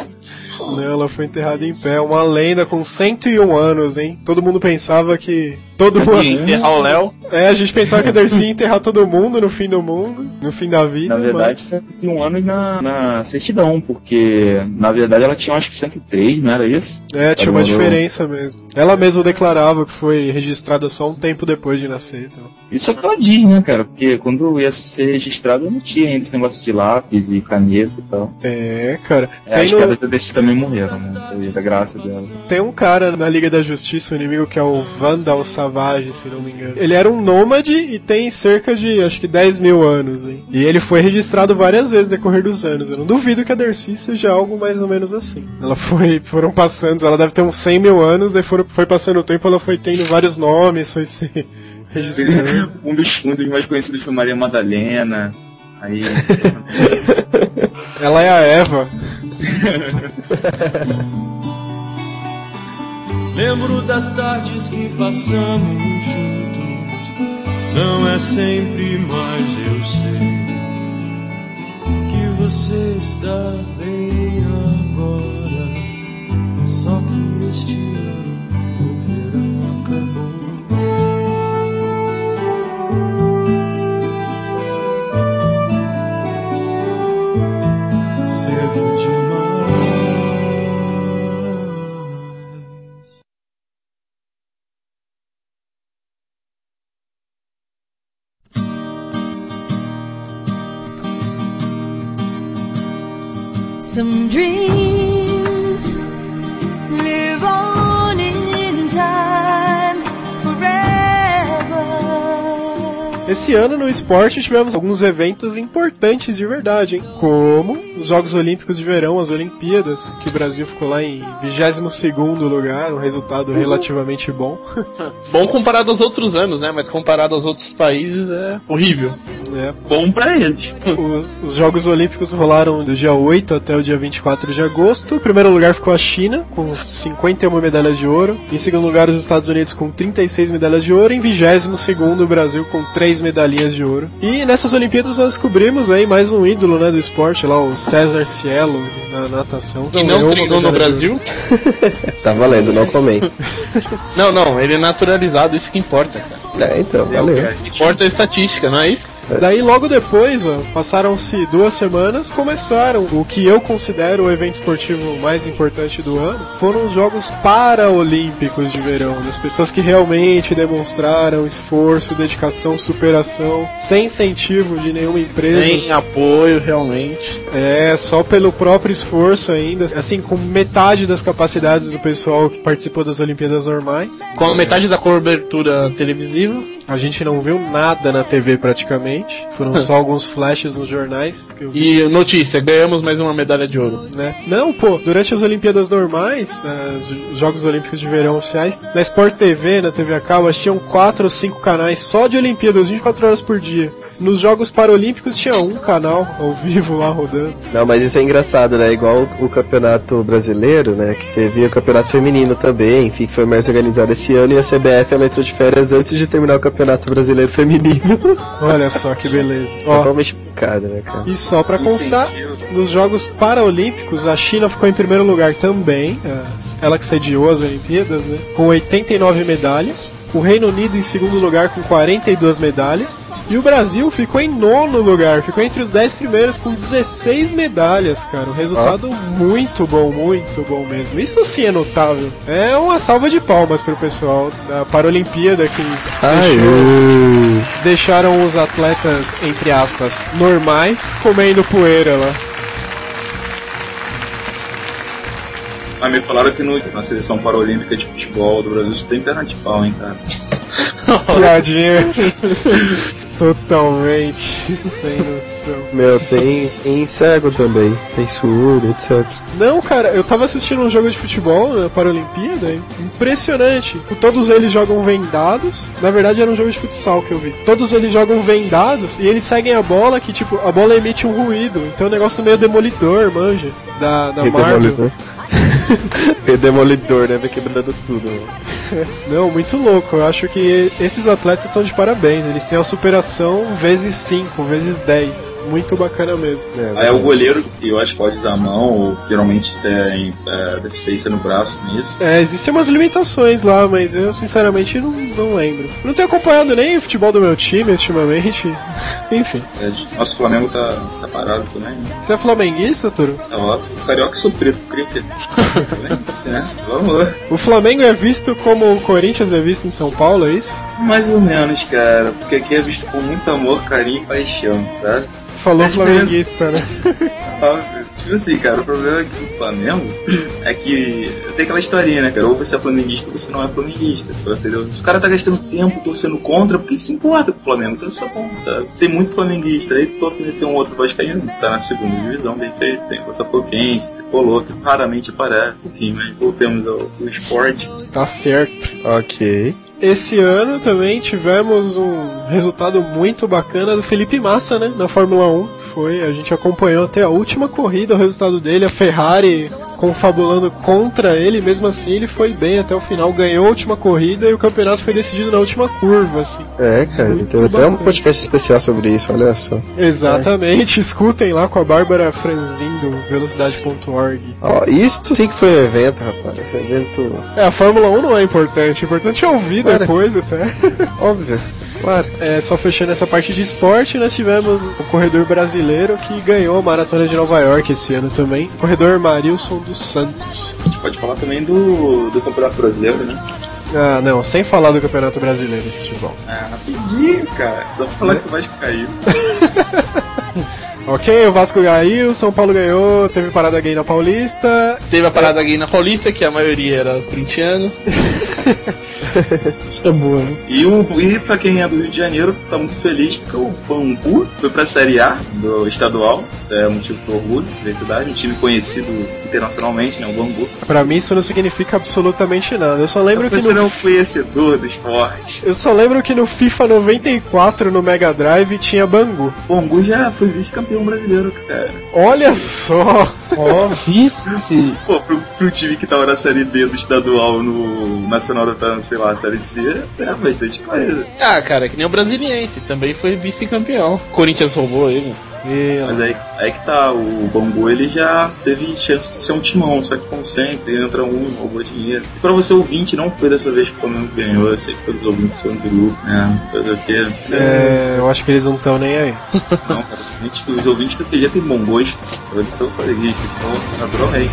Não, ela foi enterrada em pé. Uma lenda com 101 anos, hein? Todo mundo pensava que. Todo mundo. Enterrar o Léo. É, a gente pensava que a Darcy ia enterrar todo mundo no fim do mundo, no fim da vida. Na verdade, 101 anos na, na certidão, porque na verdade ela tinha acho que 103, não era isso? mas, é, tinha uma diferença mesmo. Ela mesma declarava que foi registrada só um tempo depois de nascer. Então. Isso é o que ela diz, né, cara? Porque quando ia ser registrado não tinha ainda esse negócio de lápis e caneta e tal. É, cara. É, Tem, as no- pedras da também morreram, né? À graça dela. tem um cara na Liga da Justiça, o inimigo que é o Vandal Savage, se não me engano. Ele era um nômade e tem cerca de, acho que 10 mil anos, hein? E ele foi registrado várias vezes no decorrer dos anos. Eu não duvido que a Darcy seja algo mais ou menos assim. Ela foi, foram passando, ela deve ter uns 100 mil anos, daí foram, foi passando o tempo, ela foi tendo vários nomes, foi se registrando. Um dos, um dos mais conhecidos foi Maria Madalena. Aí. Ela é a Eva. Lembro das tardes que passamos juntos. Não é sempre, mas eu sei que você está bem agora. É só que este ano Some dreams Esse ano no esporte tivemos alguns eventos importantes de verdade, hein? Como os Jogos Olímpicos de Verão, as Olimpíadas, que o Brasil ficou lá em 22º lugar, um resultado relativamente bom. Bom comparado aos outros anos, né? Mas comparado aos outros países é horrível. É, Bom pra eles. Os, os Jogos Olímpicos rolaram do dia 8 até o dia 24 de agosto. Em primeiro lugar ficou a China, com 51 medalhas de ouro. Em segundo lugar, os Estados Unidos, com 36 medalhas de ouro. Em 22 o Brasil, com 3 medalhinhas de ouro. E nessas Olimpíadas nós descobrimos aí mais um ídolo né, do esporte, lá o César Cielo, na natação. Que não uma treinou no. Brasil. Tá valendo, não comento. Não, não, ele é naturalizado, isso que importa, cara. É, então, valeu. Importa a estatística, não é isso? Daí logo depois, passaram-se duas semanas, começaram o que eu considero o evento esportivo mais importante do ano. Foram os Jogos Paraolímpicos de Verão, das pessoas que realmente demonstraram esforço, dedicação, superação, sem incentivo de nenhuma empresa. Tem apoio, realmente. É, só pelo próprio esforço ainda, assim, com metade das capacidades do pessoal que participou das Olimpíadas normais. Com a metade da cobertura televisiva. A gente não viu nada na TV praticamente. Foram só alguns flashes nos jornais. E notícia, ganhamos mais uma medalha de ouro. né? Não, pô, durante as Olimpíadas normais, eh, os Jogos Olímpicos de Verão oficiais, na Sport TV, na TV a cabo, acho que tinham 4 ou 5 canais só de Olimpíadas, 24 horas por dia. Nos Jogos Paralímpicos tinha um canal ao vivo lá rodando. Não, mas isso é engraçado, né? Igual o, o campeonato brasileiro, né? Que teve o campeonato feminino também, enfim, que foi mais organizado esse ano, e a CBF ela entrou de férias antes de terminar o campeonato brasileiro feminino. Olha só que beleza. Ó, Totalmente picada, né, cara? E só pra constar, nos Jogos Paralímpicos, a China ficou em primeiro lugar também, ela que sediou as Olimpíadas, né? Com 89 medalhas. O Reino Unido em segundo lugar com 42 medalhas. E o Brasil ficou em nono lugar, ficou entre os 10 primeiros com 16 medalhas, cara. Um resultado muito bom, muito bom mesmo. Isso sim é notável. É uma salva de palmas pro pessoal da Paralimpíada que deixou- deixaram os atletas, entre aspas, normais, comendo poeira lá. Mas me falaram que no, na seleção paralímpica de futebol do Brasil tem perna de pau, hein, cara. Piadinha. Totalmente sem noção. Meu, tem, tem cego também, tem surdo, etc. Não, cara, eu tava assistindo um jogo de futebol na Paralimpíada, impressionante. Todos eles jogam vendados. Na verdade era um jogo de futsal que eu vi. Todos eles jogam vendados e eles seguem a bola que, tipo, a bola emite um ruído. Então é um negócio meio demolidor, manja. Da, da Marvel. demolidor. e demolidor, né? Vai quebrando tudo. né? Não, muito louco. Eu acho que esses atletas estão de parabéns. Eles têm a superação vezes 5, vezes 10. Muito bacana mesmo. Aí é o goleiro que eu acho que pode usar a mão, ou geralmente tem é, deficiência no braço nisso. É, existem umas limitações lá, mas eu sinceramente não, não lembro. Não tenho acompanhado nem o futebol do meu time ultimamente. Enfim. É, nosso Flamengo tá, tá parado também. né? Você é flamenguista, Turo? Tá ó, o carioca sou preto, tu queria o quê? é, vamos lá. O Flamengo é visto como o Corinthians é visto em São Paulo, é isso? Mais ou menos, cara, porque aqui é visto com muito amor, carinho e paixão, tá? Falou É flamenguista, né? Óbvio. Tipo assim, cara, o problema aqui do Flamengo é que tem aquela historinha, né, cara? Ou você é flamenguista ou você não é flamenguista, sabe? entendeu? Se o cara tá gastando tempo torcendo contra, porque se importa com o Flamengo, então isso é bom, sabe? Tem muito flamenguista, aí todo mundo tem um outro vascaíno, tá na segunda divisão, bem feito, tem Botafoguense, Tricolor, que raramente aparece, enfim, mas voltemos ao, ao esporte. Tá certo. Ok. Esse ano também tivemos um resultado muito bacana do Felipe Massa, né? Na Fórmula 1. Foi, a gente acompanhou até a última corrida o resultado dele, a Ferrari confabulando contra ele, mesmo assim ele foi bem até o final, ganhou a última corrida e o campeonato foi decidido na última curva, assim. É, cara, Muito tem até um podcast especial sobre isso, olha só. Exatamente, escutem lá com a Bárbara Franzin do velocidade.org. Ó, isso sim que foi um evento, rapaz. Esse evento. É, a Fórmula 1 não é importante, o importante é ouvir Claro. depois até. Óbvio, claro. É, só fechando essa parte de esporte, nós tivemos o corredor brasileiro que ganhou a Maratona de Nova York esse ano também, o corredor Marilson dos Santos. A gente pode falar também do, do Campeonato Brasileiro, né? Ah, não, sem falar do Campeonato Brasileiro de futebol. Ah, rapidinho, cara. Só pra falar que o Vasco caiu. Ok, o Vasco ganhou, o São Paulo ganhou, teve parada gay na Paulista. Teve a parada gay na Paulista, que a maioria era corintiano. Isso é boa, né? E, o, e pra quem é do Rio de Janeiro, tá muito feliz porque o Bangu foi pra Série A do estadual. Isso é motivo de orgulho da cidade. Um time conhecido internacionalmente, né? O Bangu. Pra mim isso não significa absolutamente nada. Eu só lembro que Você no não é um conhecedor do esporte. Eu só lembro que no FIFA 94 no Mega Drive tinha Bangu. O Bangu já foi vice-campeão brasileiro, cara. Olha só! Ó, vice! Pô, pro, pro time que tava na Série B do estadual no Nacional tá, sei lá, Série C, é bastante coisa. Ah, cara, que nem o Brasiliense, também foi vice-campeão. Corinthians roubou ele. Mas aí, aí que tá, o Bangu ele já teve chance de ser um timão, só que como sempre, entra um, roubou dinheiro. E pra você ouvinte, não foi dessa vez que o Flamengo ganhou, eu sei que todos os ouvintes do grupo, né? Fazer o quê? É, eu acho que eles não estão nem aí. Não, cara, os ouvintes, do PG têm bom gosto, eles são flamenguistas, então, naturalmente.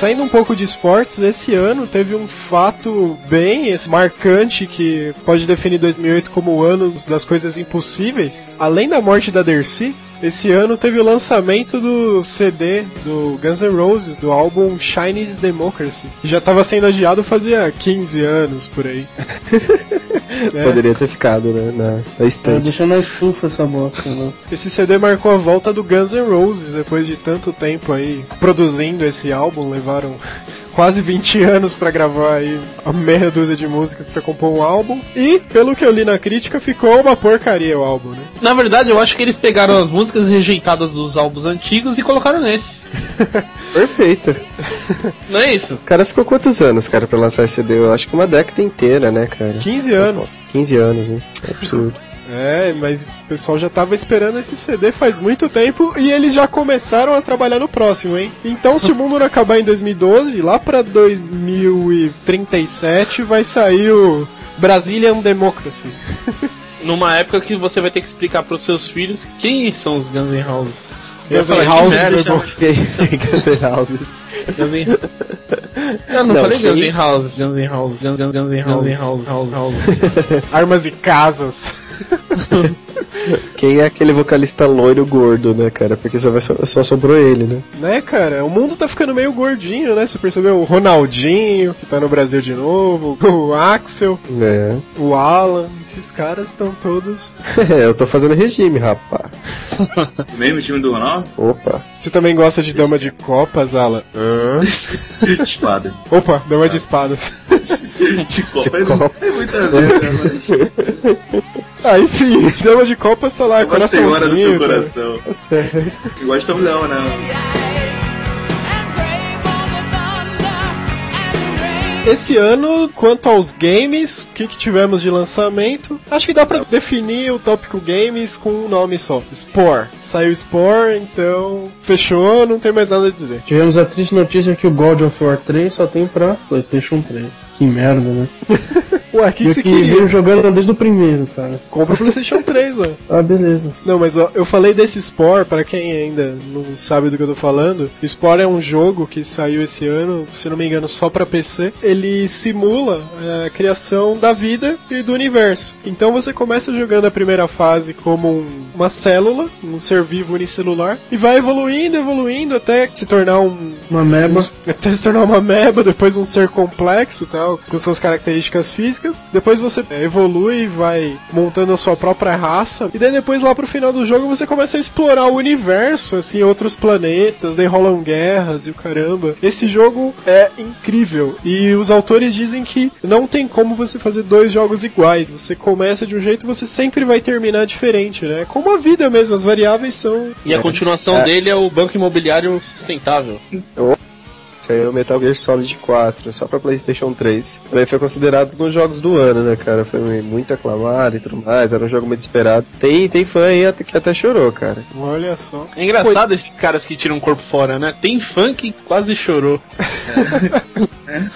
Saindo um pouco de esportes, esse ano teve um fato bem marcante que pode definir 2008 como o ano das coisas impossíveis. Além da morte da Dercy, esse ano teve o lançamento do CD do Guns N' Roses, do álbum Chinese Democracy. Já tava sendo adiado fazia 15 anos por aí. É. Poderia ter ficado, né? Na, na Tá estante. deixando na chufa essa bosta, né? Esse CD marcou a volta do Guns N' Roses depois de tanto tempo aí produzindo esse álbum, levaram quase 20 anos pra gravar aí a meia dúzia de músicas pra compor um álbum. E, pelo que eu li na crítica, ficou uma porcaria o álbum, né? Na verdade, eu acho que eles pegaram as músicas rejeitadas dos álbuns antigos e colocaram nesse. Perfeito. Não é isso? O cara ficou quantos anos, cara, pra lançar esse CD? Eu acho que uma década inteira, né, cara? 15 anos. 15 anos, né? É absurdo. É, mas o pessoal já tava esperando esse CD faz muito tempo e eles já começaram a trabalhar no próximo, hein? Então, se o mundo não acabar em 2012, lá pra 2037 vai sair o Brazilian Democracy. Numa época que você vai ter que explicar pros seus filhos quem são os Guns N' Roses. Guns Eu Houses merda, é bom. Guns N' Houses. Guns N' Eu não, Não, falei Guns N' Houses, Guns N' Houses, Guns Guns- Guns N' Houses, Houses, Houses, Houses. Armas e casas. Quem é aquele vocalista loiro gordo, né, cara? Porque só, vai, só sobrou ele, né? Né, cara? O mundo tá ficando meio gordinho, né? Você percebeu? O Ronaldinho, que tá no Brasil de novo, o Axel, É. o Alan, esses caras estão todos. eu tô fazendo regime, rapaz. O mesmo time do Ronaldo? Opa. Você também gosta de dama de copas, Alan? Hã? Espada. Opa, dama de espadas. De Copa. De Copa. É muita vez, né? Mas Ah, enfim, dama de copas tá lá, é uma senhora do coraçãozinho. seu tá? coração. Sério. Que gosta não, né? Esse ano, quanto aos games, o que, que tivemos de lançamento? Acho que dá pra definir o tópico games com um nome só: Spore. Saiu Spore, então fechou, não tem mais nada a dizer. Tivemos a triste notícia que o God of War 3 só tem pra PlayStation 3. Que merda, né? Ué, o que, que eu você que queria? veio jogando desde o primeiro, cara. Compra o PlayStation 3, ó. Ah, beleza. Não, mas ó, eu falei desse Spore, para quem ainda não sabe do que eu tô falando. Spore é um jogo que saiu esse ano, se não me engano, só pra PC. Ele simula é, a criação da vida e do universo. Então você começa jogando a primeira fase como um- uma célula, um ser vivo unicelular, e vai evoluindo, evoluindo até se tornar um, Uma meba. até se tornar uma meba, depois um ser complexo tal, com suas características físicas. Depois você é, evolui, vai montando a sua própria raça. E daí depois lá pro final do jogo você começa a explorar o universo, assim, outros planetas, daí rolam guerras e o caramba. Esse jogo é incrível. E os autores dizem que não tem como você fazer dois jogos iguais. Você começa de um jeito, você sempre vai terminar diferente, né? Como a vida mesmo, as variáveis são E a continuação É. dele é o Banco Imobiliário Sustentável. Saiu Metal Gear Solid 4, só pra PlayStation 3. Também foi considerado um dos jogos do ano, né, cara? Foi muito aclamado e tudo mais, era um jogo muito esperado. Tem, tem fã aí até- que até chorou, cara. Olha só. É engraçado esses caras que tiram o corpo fora, né? Tem fã que quase chorou.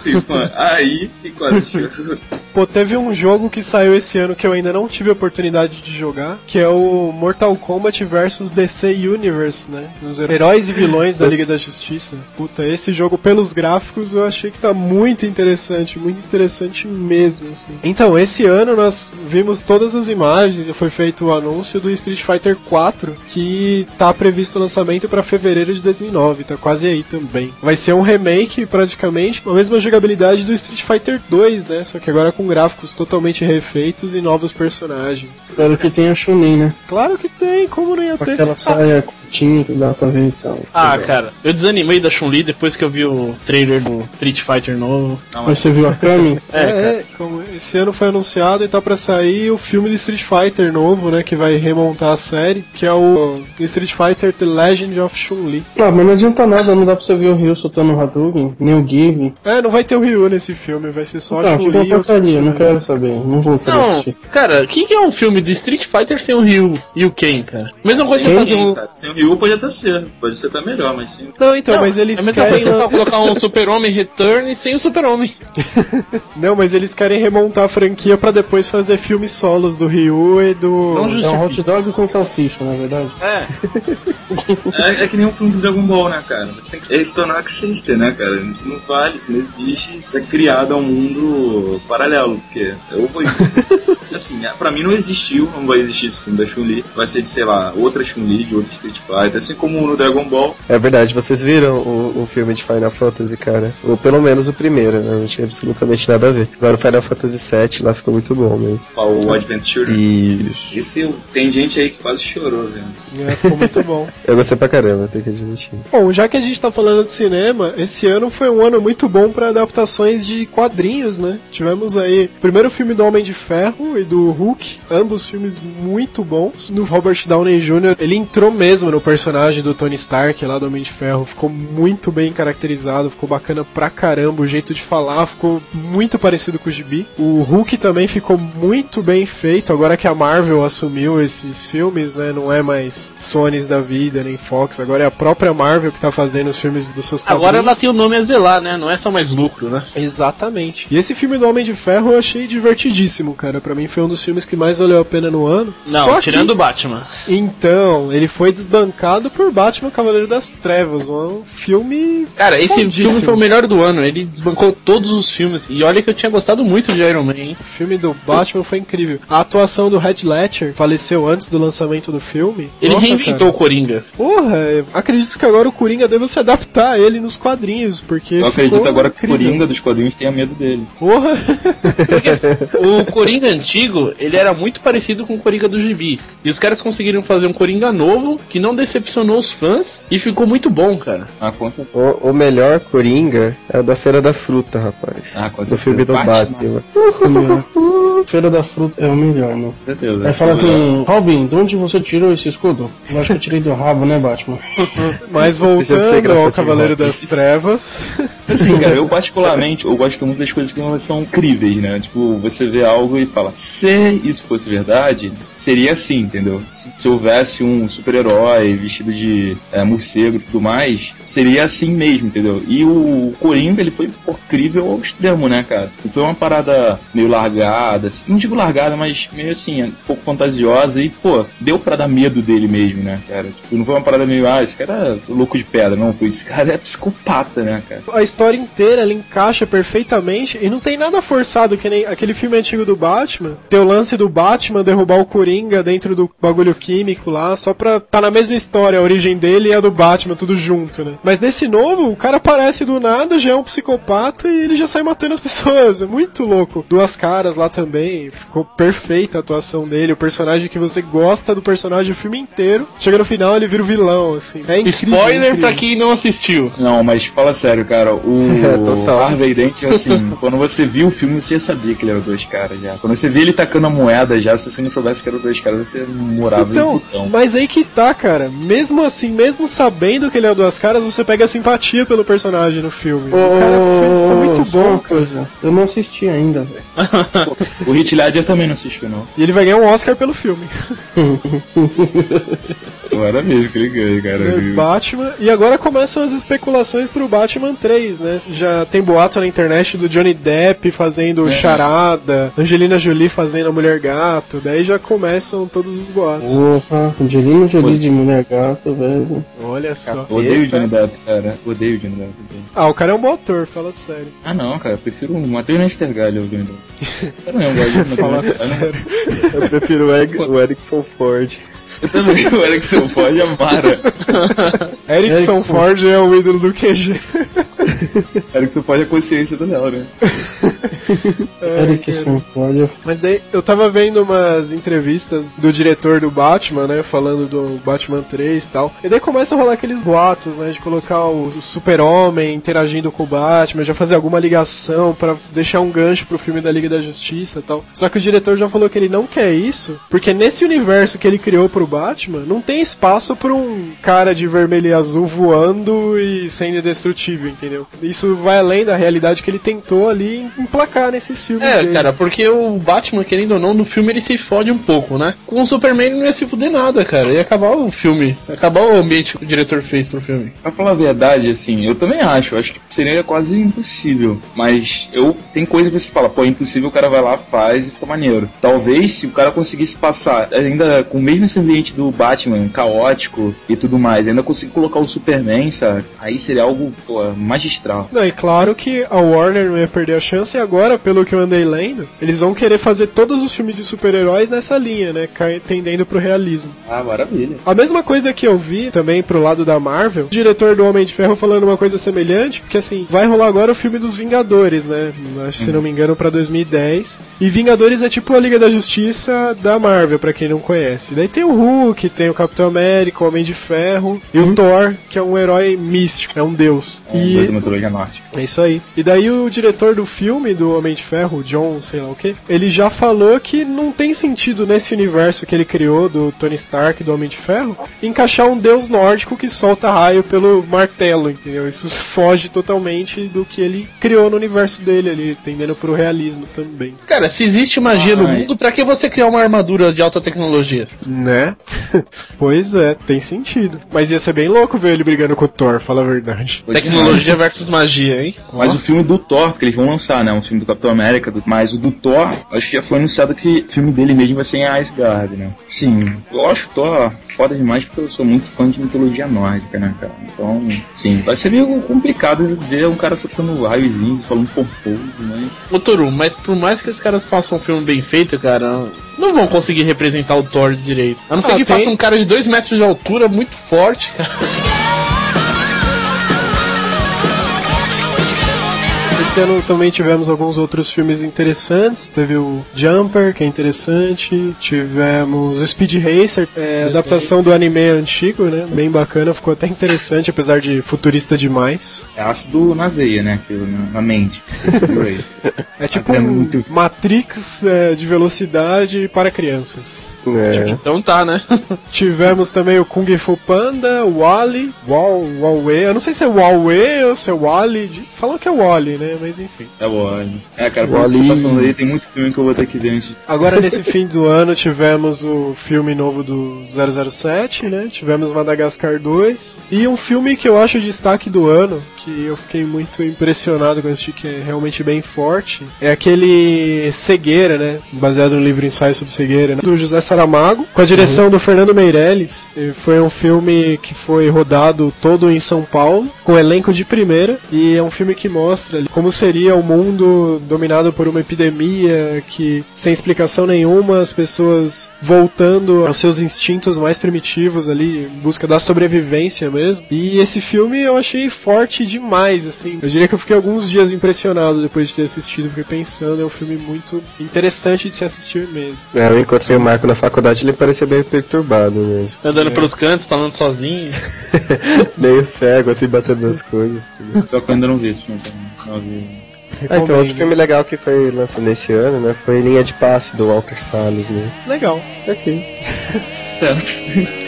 Tipo, aí e quase chorou. Pô, teve um jogo que saiu esse ano que eu ainda não tive a oportunidade de jogar, que é o Mortal Kombat vs DC Universe, né? Os heróis e vilões da Liga da Justiça. Puta, esse jogo pelos gráficos eu achei que tá muito interessante, muito interessante mesmo, assim. Então, esse ano nós vimos todas as imagens e foi feito o anúncio do Street Fighter 4, que tá previsto o lançamento pra fevereiro de 2009, tá quase aí também. Vai ser um remake praticamente, com a mesma jogabilidade do Street Fighter 2, né? Só que agora com gráficos totalmente refeitos e novos personagens. Espero que tenha Chunin, né? Claro que tem, como não ia ter? aquela saia curtinha que dá pra ver e tal. Ah, cara, eu desanimei da Chun-Li depois que eu vi o trailer do Street Fighter novo. Mas você viu a Kami? É, é, como esse ano foi anunciado e tá pra sair o filme de Street Fighter novo, né? Que vai remontar a série, que é o Street Fighter The Legend of Chun-Li. Ah, mas não adianta nada, não dá pra você ver o Ryu soltando o Hadouken, nem o Gib. É, não vai ter o Ryu nesse filme, vai ser só a Não, fica Chun-Li e outros porcaria, não quero saber, não vou querer Não, assistir. cara, o que, que é um filme de Street Fighter sem o Ryu e o Ken, cara? Mesma coisa que Ken? fazer um. Sem o Ryu pode até ser. Pode ser até melhor, mas sim. Não, então, Não, mas eles é a mesma querem. coisa que colocar um Super-Homem Return sem o Super-Homem. Não, mas eles querem remontar a franquia pra depois fazer filmes solos do Ryu e do. Não É um hot dog sem salsicha, na verdade. É. É, é que nem um filme do Dragon Ball, né, cara? Você tem que. É se tornar Sister, né, cara? Isso não vale, isso não existe. Isso é criado a um mundo paralelo. Porque eu vou. assim, é, pra mim não existiu, não vai existir esse filme da Chun-Li. Vai ser de, sei lá, outra Chun-Li, de outro Street Fighter, assim como no Dragon Ball. É verdade, vocês viram o, o filme de Final Fantasy, cara? Ou pelo menos o primeiro, né? Não tinha absolutamente nada a ver. Agora o Final Fantasy VII lá ficou muito bom mesmo. O Adventure. Isso. Eu- tem gente aí que quase chorou, velho. É, ficou muito bom. Eu gostei pra caramba, tenho que admitir. Bom, já que a gente tá falando de cinema, esse ano foi um ano muito bom pra adaptações de quadrinhos, né? Tivemos aí o primeiro filme do Homem de Ferro e do Hulk, ambos filmes muito bons. No Robert Downey Jr., ele entrou mesmo no personagem do Tony Stark lá do Homem de Ferro, ficou muito bem caracterizado, ficou bacana pra caramba, o jeito de falar ficou muito parecido com o Gibi. O Hulk também ficou muito bem feito, agora que a Marvel assumiu esses filmes, né? Não é mais Sony's da vida, nem Fox, agora é a própria Marvel que tá fazendo os filmes dos seus quadrinhos. Agora ela tem o nome a zelar, né? Não é só mais lucro, né? Exatamente. E esse filme do Homem de Ferro eu achei divertidíssimo, cara. Pra mim foi um dos filmes que mais valeu a pena no ano. Não, Só que- tirando o Batman. Então, ele foi desbancado por Batman Cavaleiro das Trevas, um filme. Cara, esse filme foi o melhor do ano. Ele desbancou todos os filmes. E olha que eu tinha gostado muito de Iron Man? O filme do Batman foi incrível. A atuação do Red Ledger faleceu antes do lançamento do filme. Ele Nossa, reinventou cara. o Coringa. Porra, acredito que agora o Coringa deve se adaptar a ele nos quadrinhos, porque. Eu acredito agora que o incrível. Coringa dos quadrinhos tenha medo dele. Porra! O Coringa antigo, ele era muito parecido com o Coringa do Gibi. E os caras conseguiram fazer um Coringa novo que não decepcionou os fãs e ficou muito bom, cara. Ah, com certeza. O, o melhor Coringa é o da Feira da Fruta, rapaz. Ah, com do certeza. filme do Batman. Batman. Feira da Fruta é o melhor, né? Com certeza. Aí fala assim, Robin, de onde você tirou esse escudo? Eu acho que eu tirei do rabo, né, Batman? Mas voltando ao Cavaleiro das Trevas. Assim, cara, eu particularmente, eu gosto muito das coisas que não são críveis, né? Tipo, você vê algo e fala, se isso fosse verdade, seria assim, entendeu? Se, se houvesse um super-herói vestido de é, morcego e tudo mais, seria assim mesmo, entendeu? E o Coringa, ele foi pô, crível ao extremo, né, cara? Foi uma parada meio largada, assim, não digo largada, mas meio assim, um pouco fantasiosa e, pô, deu pra dar medo dele mesmo, né, cara? Tipo, não foi uma parada meio, ah, esse cara é louco de pedra, não, foi esse cara é psicopata, né, cara? A história inteira ela encaixa perfeitamente e não tem nada forçado, que nem aquele filme antigo do Batman. Tem o lance do Batman derrubar o Coringa dentro do bagulho químico lá, só pra tá na mesma história, a origem dele e a do Batman, tudo junto, né? Mas nesse novo, o cara aparece do nada, já é um psicopata e ele já sai matando as pessoas. É muito louco. Duas caras lá também, ficou perfeita a atuação dele. O personagem que você gosta do personagem o filme inteiro, chega no final ele vira o vilão, assim. É incrível. Spoiler incrível. pra quem não assistiu. Não, mas fala sério, cara. O É, total. Harvey Dent, assim, quando você viu o filme, você sabia que ele era dois caras já. Quando você via ele tacando a moeda já, se você não soubesse que era dois caras, você morava Então, no putão. mas aí que tá, cara. Mesmo assim, mesmo sabendo que ele é duas caras, você pega simpatia pelo personagem no filme. o cara fez, ficou muito só uma bom, cara. Eu não assisti ainda, velho. O Hit Ledger também não assistiu, não. E ele vai ganhar um Oscar pelo filme. Não era mesmo que ele ganha, cara. né, Batman. E agora começam as especulações pro Batman 3, né? Já tem boato na internet do Johnny Depp fazendo charada, Angelina Jolie fazendo a Mulher Gato. Daí já começam todos os boatos. Porra, Angelina Jolie de mulher gato, velho. Olha só. Eu Odeio o Johnny Depp, cara. Odeio o Johnny Depp. Ah, o cara é um bom ator, fala sério. Ah, não, cara. Eu prefiro o Matheus Nestergalho Eu não de Fala Nestergalho. sério. Eu prefiro o, Eg- o Erickson Ford. Eu também, o Erickson Ford amara. Erickson Erickson. Ford é o ídolo do QG. Erickson Ford é a consciência do Léo, né? Eric Sanford. Mas daí eu tava vendo umas entrevistas do diretor do Batman, né? Falando do Batman 3 e tal. E daí começa a rolar aqueles boatos, né? De colocar o Super-Homem interagindo com o Batman, já fazer alguma ligação pra deixar um gancho pro filme da Liga da Justiça e tal. Só que o diretor já falou que ele não quer isso, porque nesse universo que ele criou pro Batman, não tem espaço pra um cara de vermelho e azul voando e sendo indestrutível, entendeu? Isso vai além da realidade que ele tentou ali emplacar nesses filmes É, dele. cara, porque o Batman, querendo ou não, no filme ele se fode um pouco, né? Com o Superman ele não ia se fuder nada, cara. Ia acabar o filme. Ia acabar o ambiente que o diretor fez pro filme. Pra falar a verdade, assim, eu também acho. Eu acho que seria quase impossível. Mas eu tem coisa que você fala, pô, é impossível, o cara vai lá, faz e fica maneiro. Talvez se o cara conseguisse passar, ainda com o mesmo esse ambiente do Batman, caótico e tudo mais, ainda conseguir colocar o Superman, sabe? Aí seria algo, pô, magistral. Não, e claro que a Warner não ia perder a chance, e agora, pelo que o andei lendo, eles vão querer fazer todos os filmes de super-heróis nessa linha, né? Tendendo pro realismo. Ah, maravilha. A mesma coisa que eu vi também pro lado da Marvel, o diretor do Homem de Ferro falando uma coisa semelhante, porque assim, vai rolar agora o filme dos Vingadores, né? Acho que se não me engano pra 2010. E Vingadores é tipo a Liga da Justiça da Marvel, pra quem não conhece. Daí tem o Hulk, tem o Capitão América, o Homem de Ferro e o Thor, que é um herói místico, é um deus. É um doido da E mitologia nórdica. é isso aí. E daí o diretor do filme do Homem de Ferro, o John, sei lá o que, ele já falou que não tem sentido nesse universo que ele criou do Tony Stark do Homem de Ferro encaixar um deus nórdico que solta raio pelo martelo, entendeu? Isso foge totalmente do que ele criou no universo dele ali, tendendo pro realismo também. Cara, se existe magia no Ai. mundo, pra que você criar uma armadura de alta tecnologia? Né? pois é, tem sentido. Mas ia ser bem louco ver ele brigando com o Thor, fala a verdade. Tecnologia versus magia, hein? Mas o filme do Thor, porque eles vão lançar, né? Um filme do Capitão América, do- mas o do Thor, acho que já foi anunciado que o filme dele mesmo vai ser em Asgard, né? Sim, eu acho o Thor foda demais porque eu sou muito fã de mitologia nórdica, né, cara? Então, sim, vai ser meio complicado ver um cara soltando raiozinhos, falando pomposo, né? Ô Toru, mas por mais que os caras façam um filme bem feito, cara, não vão conseguir representar o Thor direito. A não ser Ah, que tem- faça um cara de 2 metros de altura muito forte, cara. Esse ano também tivemos alguns outros filmes interessantes. Teve o Jumper, que é interessante. Tivemos o Speed Racer, é, adaptação do anime antigo, né? Bem bacana, ficou até interessante, apesar de futurista demais. É ácido na veia, né? na, mente. É tipo É um muito- Matrix é, de velocidade para crianças. É. Então tá, né? Tivemos também o Kung Fu Panda, o Wally, Wall, Wallway. Eu não sei se é Wallway ou se é Wally. Falam que é Wally, né? Mas enfim. É bom. É, cara, O pelo que você tá falando aí, tem muito filme que eu vou ter que ver antes Agora, nesse fim do ano, tivemos o filme novo do 007, né? Tivemos Madagascar 2. E um filme que eu acho destaque do ano, que eu fiquei muito impressionado com esse que é realmente bem forte, é aquele Cegueira, né? Baseado no livro Ensaio sobre Cegueira, né? do José Saramago, com a direção do Fernando Meirelles. E foi um filme que foi rodado todo em São Paulo, com elenco de primeira, e é um filme que mostra como seria o mundo dominado por uma epidemia que, sem explicação nenhuma, as pessoas voltando aos seus instintos mais primitivos ali, em busca da sobrevivência mesmo. E esse filme eu achei forte demais, assim. Eu diria que eu fiquei alguns dias impressionado depois de ter assistido, fiquei pensando, é um filme muito interessante de se assistir mesmo. É, eu encontrei o Marco na faculdade ele parecia bem perturbado mesmo. Andando pelos cantos, falando sozinho. Meio cego, assim, batendo nas coisas. Só que eu ainda não vi esse filme também. Não vi. Ah, então, outro filme legal que foi lançado nesse ano, né? Foi Linha de Passe, do Walter Salles, né? Legal. Ok. Certo.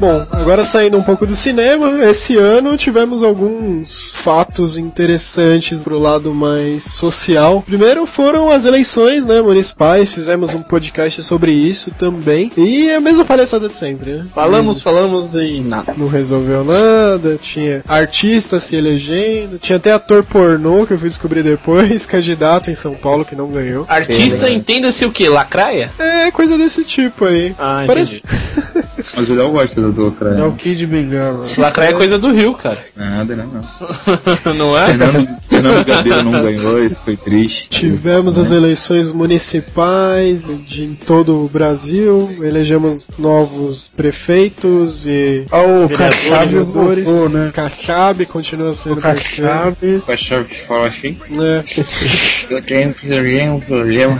Bom, agora saindo um pouco do cinema, esse ano tivemos alguns fatos interessantes pro lado mais social. Primeiro foram as eleições, né, municipais, fizemos um podcast sobre isso também. E é a mesma palhaçada de sempre, né? Falamos, falamos e nada. Não resolveu nada, tinha artista se elegendo, tinha até ator pornô que eu fui descobrir depois, candidato em São Paulo que não ganhou. Artista, entenda-se o que? Lacraia? É, coisa desse tipo aí. Ah, Parece- entendi. Mas o Léo gosta do, do É o Ucrânia. Kid Bengala. Lacraia é coisa do Rio, cara. Nada, não, não. não é? Fernando, Fernando Gabeira não ganhou, isso foi triste. Tivemos as eleições municipais de em todo o Brasil, elegemos novos prefeitos e Ah, o vereadores. voltou, né? Kassab continua sendo O. Eu achava que fala assim. prefeito, né? Eu tenho um problema.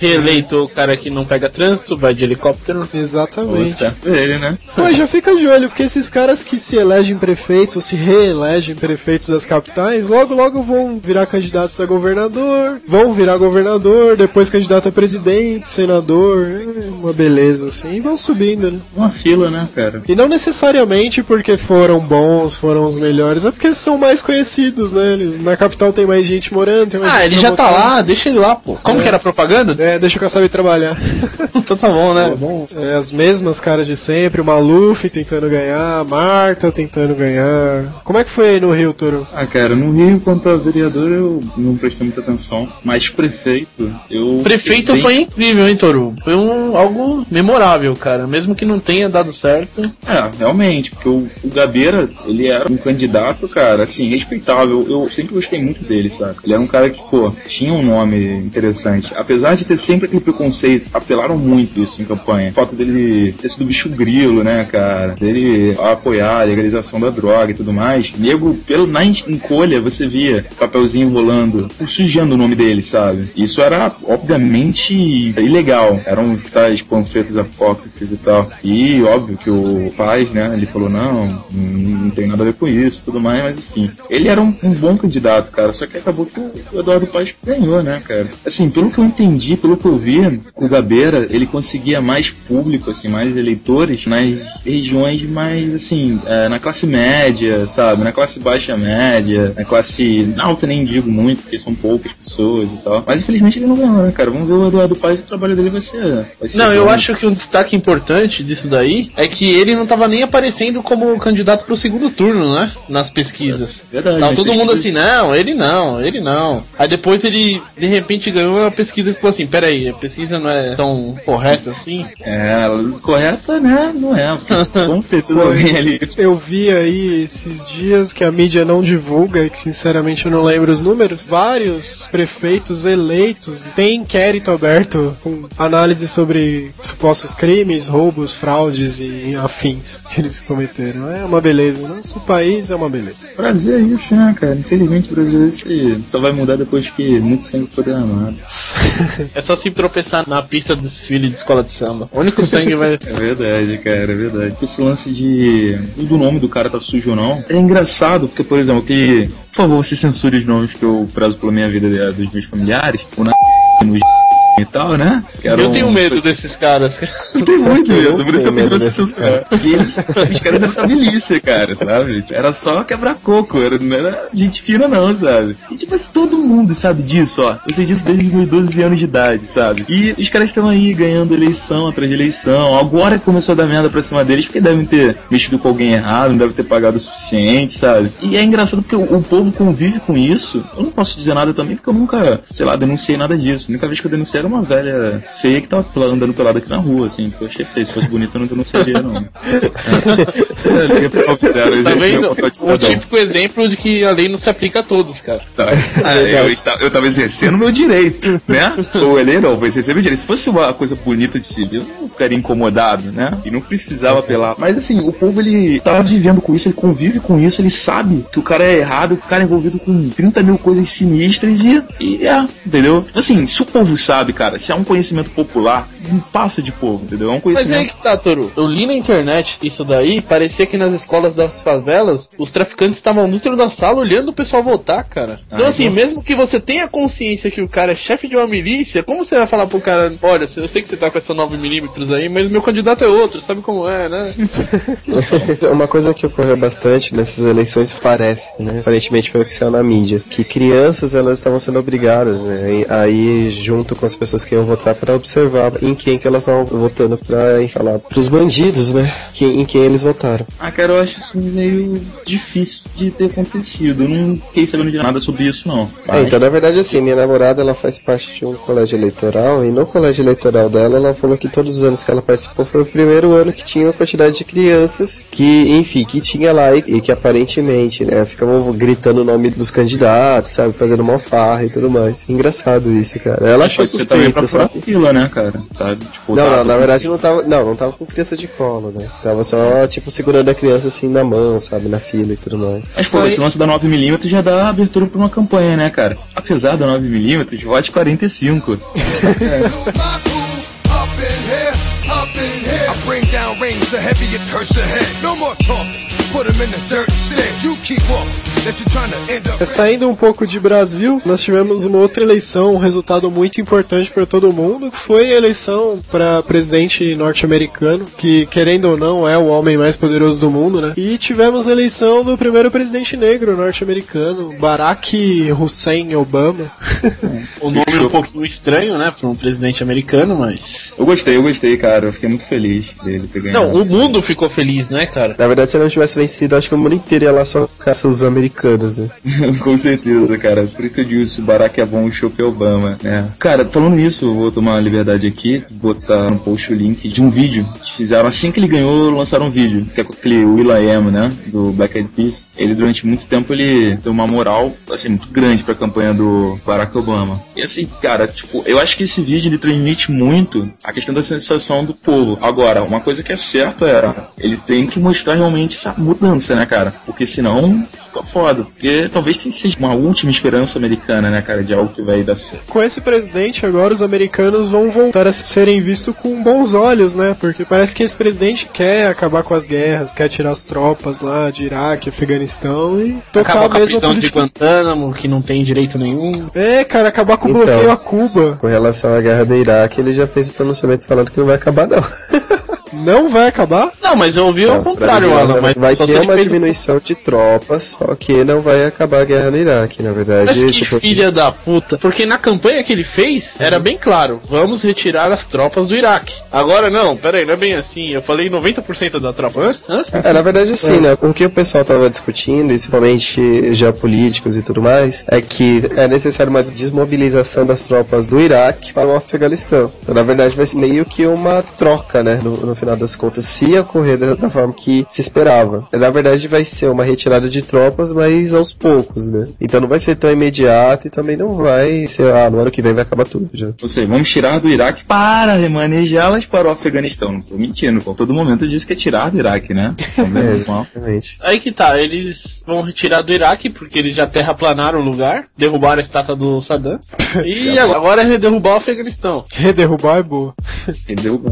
Reeleito o cara que não pega trânsito, vai de helicóptero. Exatamente. Certo ele, né? Mas já fica de olho, porque esses caras que se elegem prefeitos ou se reelegem prefeitos das capitais, logo logo vão virar candidatos a governador, vão virar governador, depois candidato a presidente, senador, é uma beleza assim, e vão subindo, né? Uma fila, né, cara? E não necessariamente porque foram bons, foram os melhores, é porque são mais conhecidos, né? Na capital tem mais gente morando, tem mais Ah, gente ele já tá lá, deixa ele lá, pô. Como que era a propaganda? É, deixa o Kassab trabalhar. Então tá bom, né? É, as mesmas caras de sempre, o Maluf tentando ganhar, a Marta tentando ganhar. Como é que foi aí no Rio, Toro? Ah, cara, no Rio, quanto a vereador eu não prestei muita atenção, mas prefeito, eu. Prefeito foi incrível, hein, Toru? Foi um, algo memorável, cara. Mesmo que não tenha dado certo. É, realmente, porque o, o Gabeira, ele era um candidato, cara, assim, respeitável. Eu sempre gostei muito dele, sabe? Ele era um cara que, pô, tinha um nome interessante. Apesar de ter sempre aquele preconceito, apelaram muito isso em campanha. Fato dele ter sido bicho grilo, né, cara? Dele apoiar a legalização da droga e tudo mais. Nego, pelo, na en- encolha, você via papelzinho rolando, sujando o nome dele, sabe? Isso era, obviamente, ilegal. Eram tais panfletos apócrifos e tal. E, óbvio, que o Paz, né, ele falou, não, não tem nada a ver com isso, tudo mais, mas enfim. Ele era um, um bom candidato, cara, só que acabou que o, o Eduardo Paz ganhou, né, cara? Assim, pelo que eu entendi, pelo que eu vi, o Gabeira, ele conseguia mais público, assim, mais eleitores nas regiões mais, assim, é, na classe média, sabe? Na classe baixa média, na classe alta nem digo muito, porque são poucas pessoas e tal. Mas infelizmente ele não ganhou, né, cara? Vamos ver o Eduardo Paz, o trabalho dele vai ser... Vai ser Não, eu bom. acho que um destaque importante disso daí é que ele não tava nem aparecendo como candidato pro segundo turno, né? Nas pesquisas. Verdade, Não, nas todo mundo assim, não, ele não, ele não. Aí depois ele, de repente, ganhou a pesquisa e ficou assim, peraí, a pesquisa não é tão correta assim? É, correta, né? Não é. Com certeza alguém ali. Eu vi aí esses dias que a mídia não divulga e que sinceramente eu não lembro os números. Vários prefeitos eleitos têm inquérito aberto com análise sobre supostos crimes, roubos, fraudes e afins que eles cometeram. É uma beleza. Nosso país é uma beleza. O Brasil é isso, né, cara? Infelizmente o Brasil é isso aí. Só vai mudar depois que muito sangue for derramado. É só se tropeçar na pista do desfile de escola de samba. O único sangue vai. É verdade, cara, é verdade. Esse lance de. do nome do cara tá sujo ou não. É engraçado, porque, por exemplo, que. Por favor, você censure os nomes que eu prezo pela minha vida a dos meus familiares. O na e tal, né? Eu um- tenho medo desses caras. Eu tenho muito medo, por isso que eu tenho medo desses censurar. Porque eles, os caras eram da milícia, cara, sabe? Era só quebrar coco, era, não era gente fina não, sabe? E tipo assim, todo mundo sabe disso, ó. Eu sei disso desde os meus 12 anos de idade, sabe? E os caras estão aí ganhando eleição atrás de eleição. Agora que começou a dar merda pra cima deles, porque devem ter mexido com alguém errado, não devem ter pagado o suficiente, sabe? E é engraçado porque o, o povo convive com isso. Eu não posso dizer nada também, porque eu nunca, sei lá, denunciei nada disso. A única vez que eu denunciei era uma velha feia que tava andando pelada aqui na rua, assim, porque eu achei feio. Se fosse bonita, eu não denunciaria, não. É, liga pra Alpidero, Tá existe vendo? meu papel de O cidadão. típico exemplo de que a lei não se aplica a todos, cara. Tá. Ah, eu, estava, eu tava exercendo meu direito, né? Ou ele não, vou exercer meu direito. Se fosse uma coisa bonita de se ver, eu não ficaria incomodado, né? E não precisava apelar. Mas assim, o povo ele tava vivendo com isso, ele convive com isso, ele sabe que o cara é errado, que o cara é envolvido com 30 mil coisas sinistras e, e é, entendeu? Assim, se o povo sabe, cara, se é um conhecimento popular, não passa de povo, entendeu? É um Mas aí conhecimento. que tá, Toru. Eu li na internet isso daí, parecia que nas escolas das favelas, os traficantes estavam dentro da sala olhando o pessoal votar, cara. Então Ah, assim, então- mesmo que você tenha consciência que o cara é chefe de uma milícia, como você vai falar pro cara, olha, eu sei que você tá com essa 9mm aí, mas meu candidato é outro, sabe como é, né? Uma coisa que ocorreu bastante nessas eleições parece, né? Aparentemente foi o que saiu na mídia, que crianças elas estavam sendo obrigadas, né, a ir junto com as pessoas que iam votar para observar em quem que elas estavam votando para falar pros bandidos, né? Quem, em quem eles votaram. Ah, cara, eu acho isso meio difícil de ter acontecido. Eu não fiquei sabendo de nada sobre isso, não. É, então na verdade assim, minha namorada ela faz parte de um colégio eleitoral e no colégio eleitoral dela ela falou que todos os anos que ela participou foi o primeiro ano que tinha uma quantidade de crianças que, enfim, que tinha lá e, e que aparentemente, né, ficavam gritando o nome dos candidatos, sabe, fazendo uma farra e tudo mais. Engraçado isso, cara. Ela achou Pode ser também pra furar que... fila, né, cara? Tá, tipo, Não, tá- não, na verdade não tava, não, não tava com criança de colo, né? Tava só, tipo, segurando a criança assim na mão, sabe, na fila e tudo mais. Mas, pô, esse lance da 9mm já dá abertura pra uma campanha, né, cara? Apesar da 9mm, vote 45. My groove up in here, up in here. I bring down rain so heavy it hurts the head. No more talking. É, Saindo um pouco de Brasil, nós tivemos uma outra eleição, um resultado muito importante para todo mundo, que foi a eleição para presidente norte-americano, que querendo ou não é o homem mais poderoso do mundo, né? E tivemos a eleição do primeiro presidente negro norte-americano, Barack Hussein Obama. O nome é um pouquinho estranho, né, pra um presidente americano, mas... Eu gostei, eu gostei, cara. Eu fiquei muito feliz dele ter ganhado. Não, o mundo ficou feliz, né, cara? Na verdade, se ele não tivesse conhecido, acho que o mundo inteiro ia lá só caça os americanos, né? Com certeza, cara. Por isso que eu disse, Barack é bom, o Chope é Obama, né? Cara, falando nisso, eu vou tomar uma liberdade aqui, botar no post o link de um vídeo que fizeram assim que ele ganhou, lançaram um vídeo, que é com aquele Will.i.am, né? Do Black Eyed Peas. Ele, durante muito tempo, ele deu uma moral, assim, muito grande pra campanha do Barack Obama. E assim, cara, tipo, eu acho que esse vídeo, ele transmite muito a questão da sensação do povo. Agora, uma coisa que é certa é, ele tem que mostrar realmente essa mudança, né, cara? Porque senão fica foda. Porque talvez tenha seja uma última esperança americana, né, cara, de algo que vai dar certo. Com esse presidente, agora os americanos vão voltar a serem vistos com bons olhos, né? Porque parece que esse presidente quer acabar com as guerras, quer tirar as tropas lá de Iraque, Afeganistão e tocar Acaba a com a mesma prisão de política. Guantánamo, que não tem direito nenhum. É, cara, acabar com o Então. bloqueio a Cuba. Com relação à guerra do Iraque, ele já fez o pronunciamento falando que não vai acabar, não. Não vai acabar? Não, mas eu ouvi ao Não, contrário, Brasil, Alan. Mas vai ter uma diminuição de tropas, só que não vai acabar a guerra no Iraque, na verdade. Mas que tipo, filha da puta. Porque na campanha que ele fez, era bem claro: vamos retirar as tropas do Iraque. Agora não, peraí, não é bem assim. Eu falei 90% da tropa. Hã? Hã? É, na verdade, sim, né? O que o pessoal tava discutindo, principalmente geopolíticos e tudo mais, é que é necessário uma desmobilização das tropas do Iraque para o Afeganistão. Então, na verdade, vai ser meio que uma troca, né? No, no final das contas, se ocorrer da, da forma que se esperava. Na verdade, vai ser uma retirada de tropas, mas aos poucos, né? Então não vai ser tão imediato e também não vai ser, ah, no ano que vem vai acabar tudo já. Ou seja, vamos tirar do Iraque para remanejá-las para o Afeganistão. Não tô mentindo, pô. Todo momento disse que é tirar do Iraque, né? É, exatamente. Aí que tá, eles vão retirar do Iraque, porque eles já terraplanaram o lugar, derrubaram a estátua do Saddam. E agora é derrubar o Afeganistão. Rederrubar é boa. Entendeu?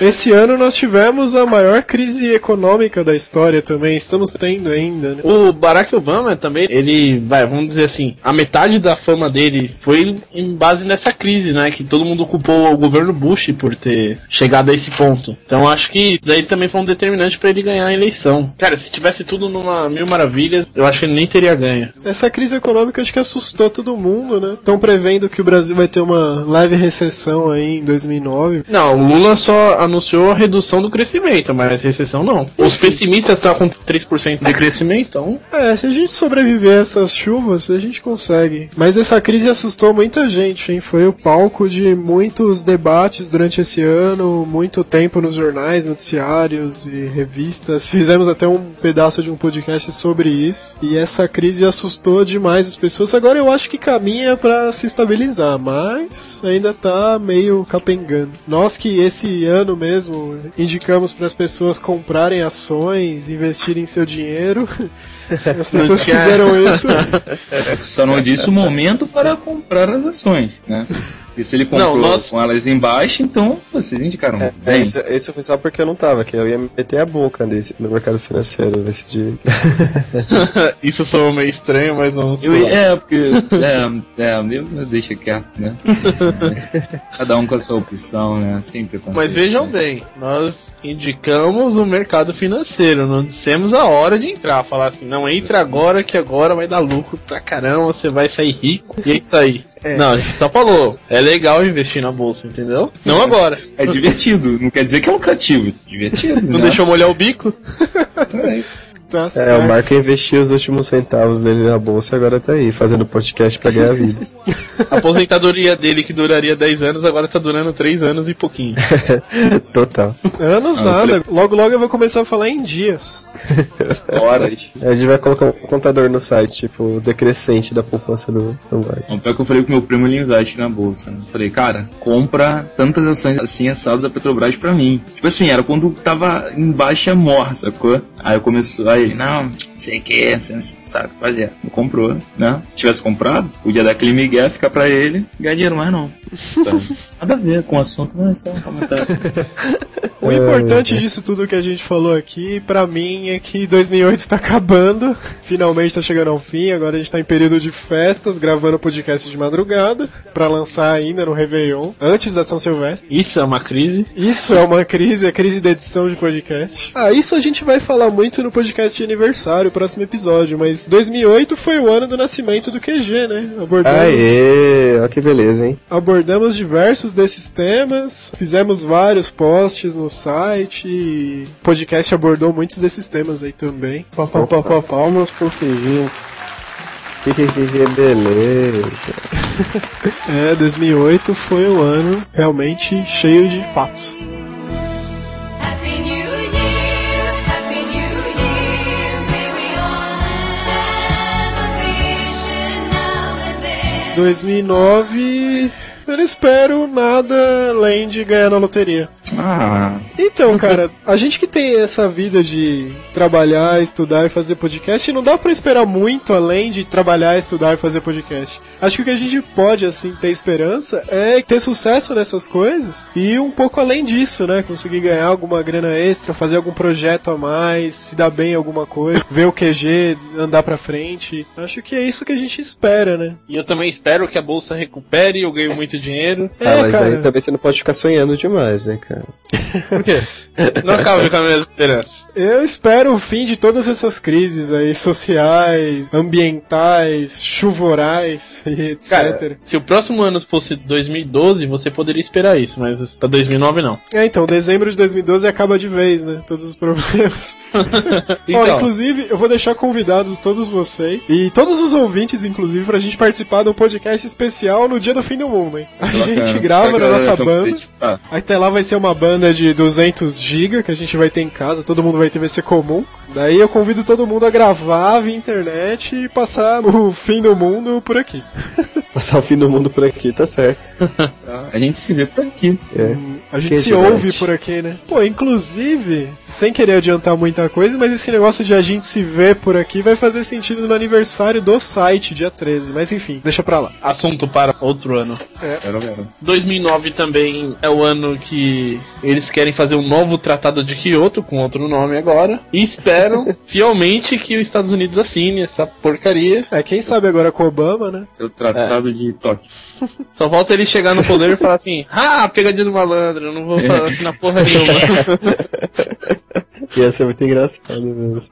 Esse ano nós tivemos a maior crise econômica da história também. Estamos tendo ainda, né? O Barack Obama também, ele, vai, vamos dizer assim, a metade da fama dele foi em base nessa crise, né? Que todo mundo culpou o governo Bush por ter chegado a esse ponto. Então acho que daí também foi um determinante pra ele ganhar a eleição. Cara, se tivesse tudo numa mil maravilhas, eu acho que ele nem teria ganho. Essa crise econômica acho que assustou todo mundo, né? Estão prevendo que o Brasil vai ter uma leve recessão aí em 2009. Não, o Lula só anunciou a redução do crescimento, mas recessão não. Os pessimistas estão com 3% de crescimento, então É, se a gente sobreviver a essas chuvas, a gente consegue. Mas essa crise assustou muita gente, hein? Foi o palco de muitos debates durante esse ano, muito tempo nos jornais, noticiários e revistas. Fizemos até um pedaço de um podcast sobre isso. E essa crise assustou demais as pessoas. Agora eu acho que caminha pra se estabilizar, mas ainda tá meio capengando. Nós que esse ano mesmo indicamos para as pessoas comprarem ações, investirem seu dinheiro. As pessoas fizeram isso. Só não disse o momento para comprar as ações, né? E se ele comprou Não, nós- com elas embaixo, então vocês indicaram É, bem. isso, isso foi só porque eu não tava, que eu ia meter a boca nesse, no mercado financeiro nesse dia. isso soa meio estranho, mas vamos Eu, pular. é, porque. É, é, eu- deixa quieto, né? Cada um com a sua opção, né? Sempre. Mas vejam bem, nós indicamos o mercado financeiro, não dissemos a hora de entrar, falar assim, não entra agora que agora vai dar lucro pra caramba, você vai sair rico e é isso aí. Não, a gente só falou, é legal investir na bolsa, entendeu? Não agora. É divertido, não quer dizer que é lucrativo. Divertido. Não né? deixou molhar o bico? É, Tá É, certo. o Marco investiu os últimos centavos dele na bolsa e agora tá aí, fazendo podcast pra ganhar vida. A aposentadoria dele que duraria 10 anos, agora tá durando 3 anos e pouquinho. Total. Anos Ah, nada. Logo, logo eu vou começar a falar em dias. horas. A gente vai colocar um contador no site, tipo, o decrescente da poupança do, do Marco. Então, pior que eu falei com meu primo, ele investe na bolsa. Né? Falei, cara, compra tantas ações assim assadas da Petrobras pra mim. Tipo assim, era quando tava em baixa morra, sacou? Aí eu começou, aí, não, sei o que, sei, não sabe o que fazer. Não comprou, né? Se tivesse comprado, podia dar aquele migué, ficar pra ele, ganhar dinheiro, mas não. Então, nada a ver com o assunto, não é só um comentário. O importante disso tudo que a gente falou aqui, pra mim, é que 2008 tá acabando. Finalmente tá chegando ao fim. Agora a gente tá em período de festas, gravando podcast de madrugada. Pra lançar ainda no Réveillon, antes da São Silvestre. Isso é uma crise. Isso é uma crise, é crise da edição de podcast. Ah, isso a gente vai falar muito no podcast de aniversário, próximo episódio. Mas 2008 foi o ano do nascimento do QG, né? Abordamos, Aê, olha que beleza, hein? abordamos diversos desses temas, fizemos vários posts no site. e O podcast abordou muitos desses temas aí também. Pá, pá, pá, pá, palmas pro QG. Que, que, que, que beleza. É, 2008 foi um ano realmente cheio de fatos. Happy New 2009, eu não espero nada além de ganhar na loteria. Ah, Então, cara, a gente que tem essa vida de trabalhar, estudar e fazer podcast, não dá pra esperar muito além de trabalhar, estudar e fazer podcast. Acho que o que a gente pode, assim, ter esperança é ter sucesso nessas coisas e um pouco além disso, né? Conseguir ganhar alguma grana extra, fazer algum projeto a mais, se dar bem em alguma coisa, ver o QG andar pra frente. Acho que é isso que a gente espera, né? E eu também espero que a bolsa recupere, eu ganho muito dinheiro. ah, É, mas cara. aí também você não pode ficar sonhando demais, né, cara? Por quê? Não acaba com a esperança. Eu espero o fim de todas essas crises aí, sociais, ambientais, chuvorais e etc. Cara, se o próximo ano fosse 2012, você poderia esperar isso, mas pra 2009 não. É, então, dezembro de 2012 acaba de vez, né? Todos os problemas. Ó, Então, inclusive, eu vou deixar convidados todos vocês e todos os ouvintes, inclusive, pra gente participar de um podcast especial no dia do fim do mundo, hein? A gente grava na nossa banda. Ah, Até lá vai ser uma banda de 200 GB que a gente vai ter em casa, todo mundo vai ter VC comum. Daí eu convido todo mundo a gravar via internet e passar o fim do mundo por aqui. Passar o fim do mundo por aqui, tá certo. a gente se vê por aqui. É. A gente Que se ouve por aqui, né? Pô, inclusive, sem querer adiantar muita coisa, mas esse negócio de a gente se ver por aqui vai fazer sentido no aniversário do site, dia 13. Mas enfim, deixa pra lá. assunto para outro ano. Ver. 2009 também é o ano que eles querem fazer um novo tratado de Kyoto, com outro nome agora, e esperam fielmente que os Estados Unidos assine essa porcaria. É, quem sabe agora com o Obama, né? O tratado de Tóquio. Só falta ele chegar no poder e falar assim: Ah, pegadinha do malandro, eu não vou assinar porra nenhuma. Ia ser muito engraçado mesmo.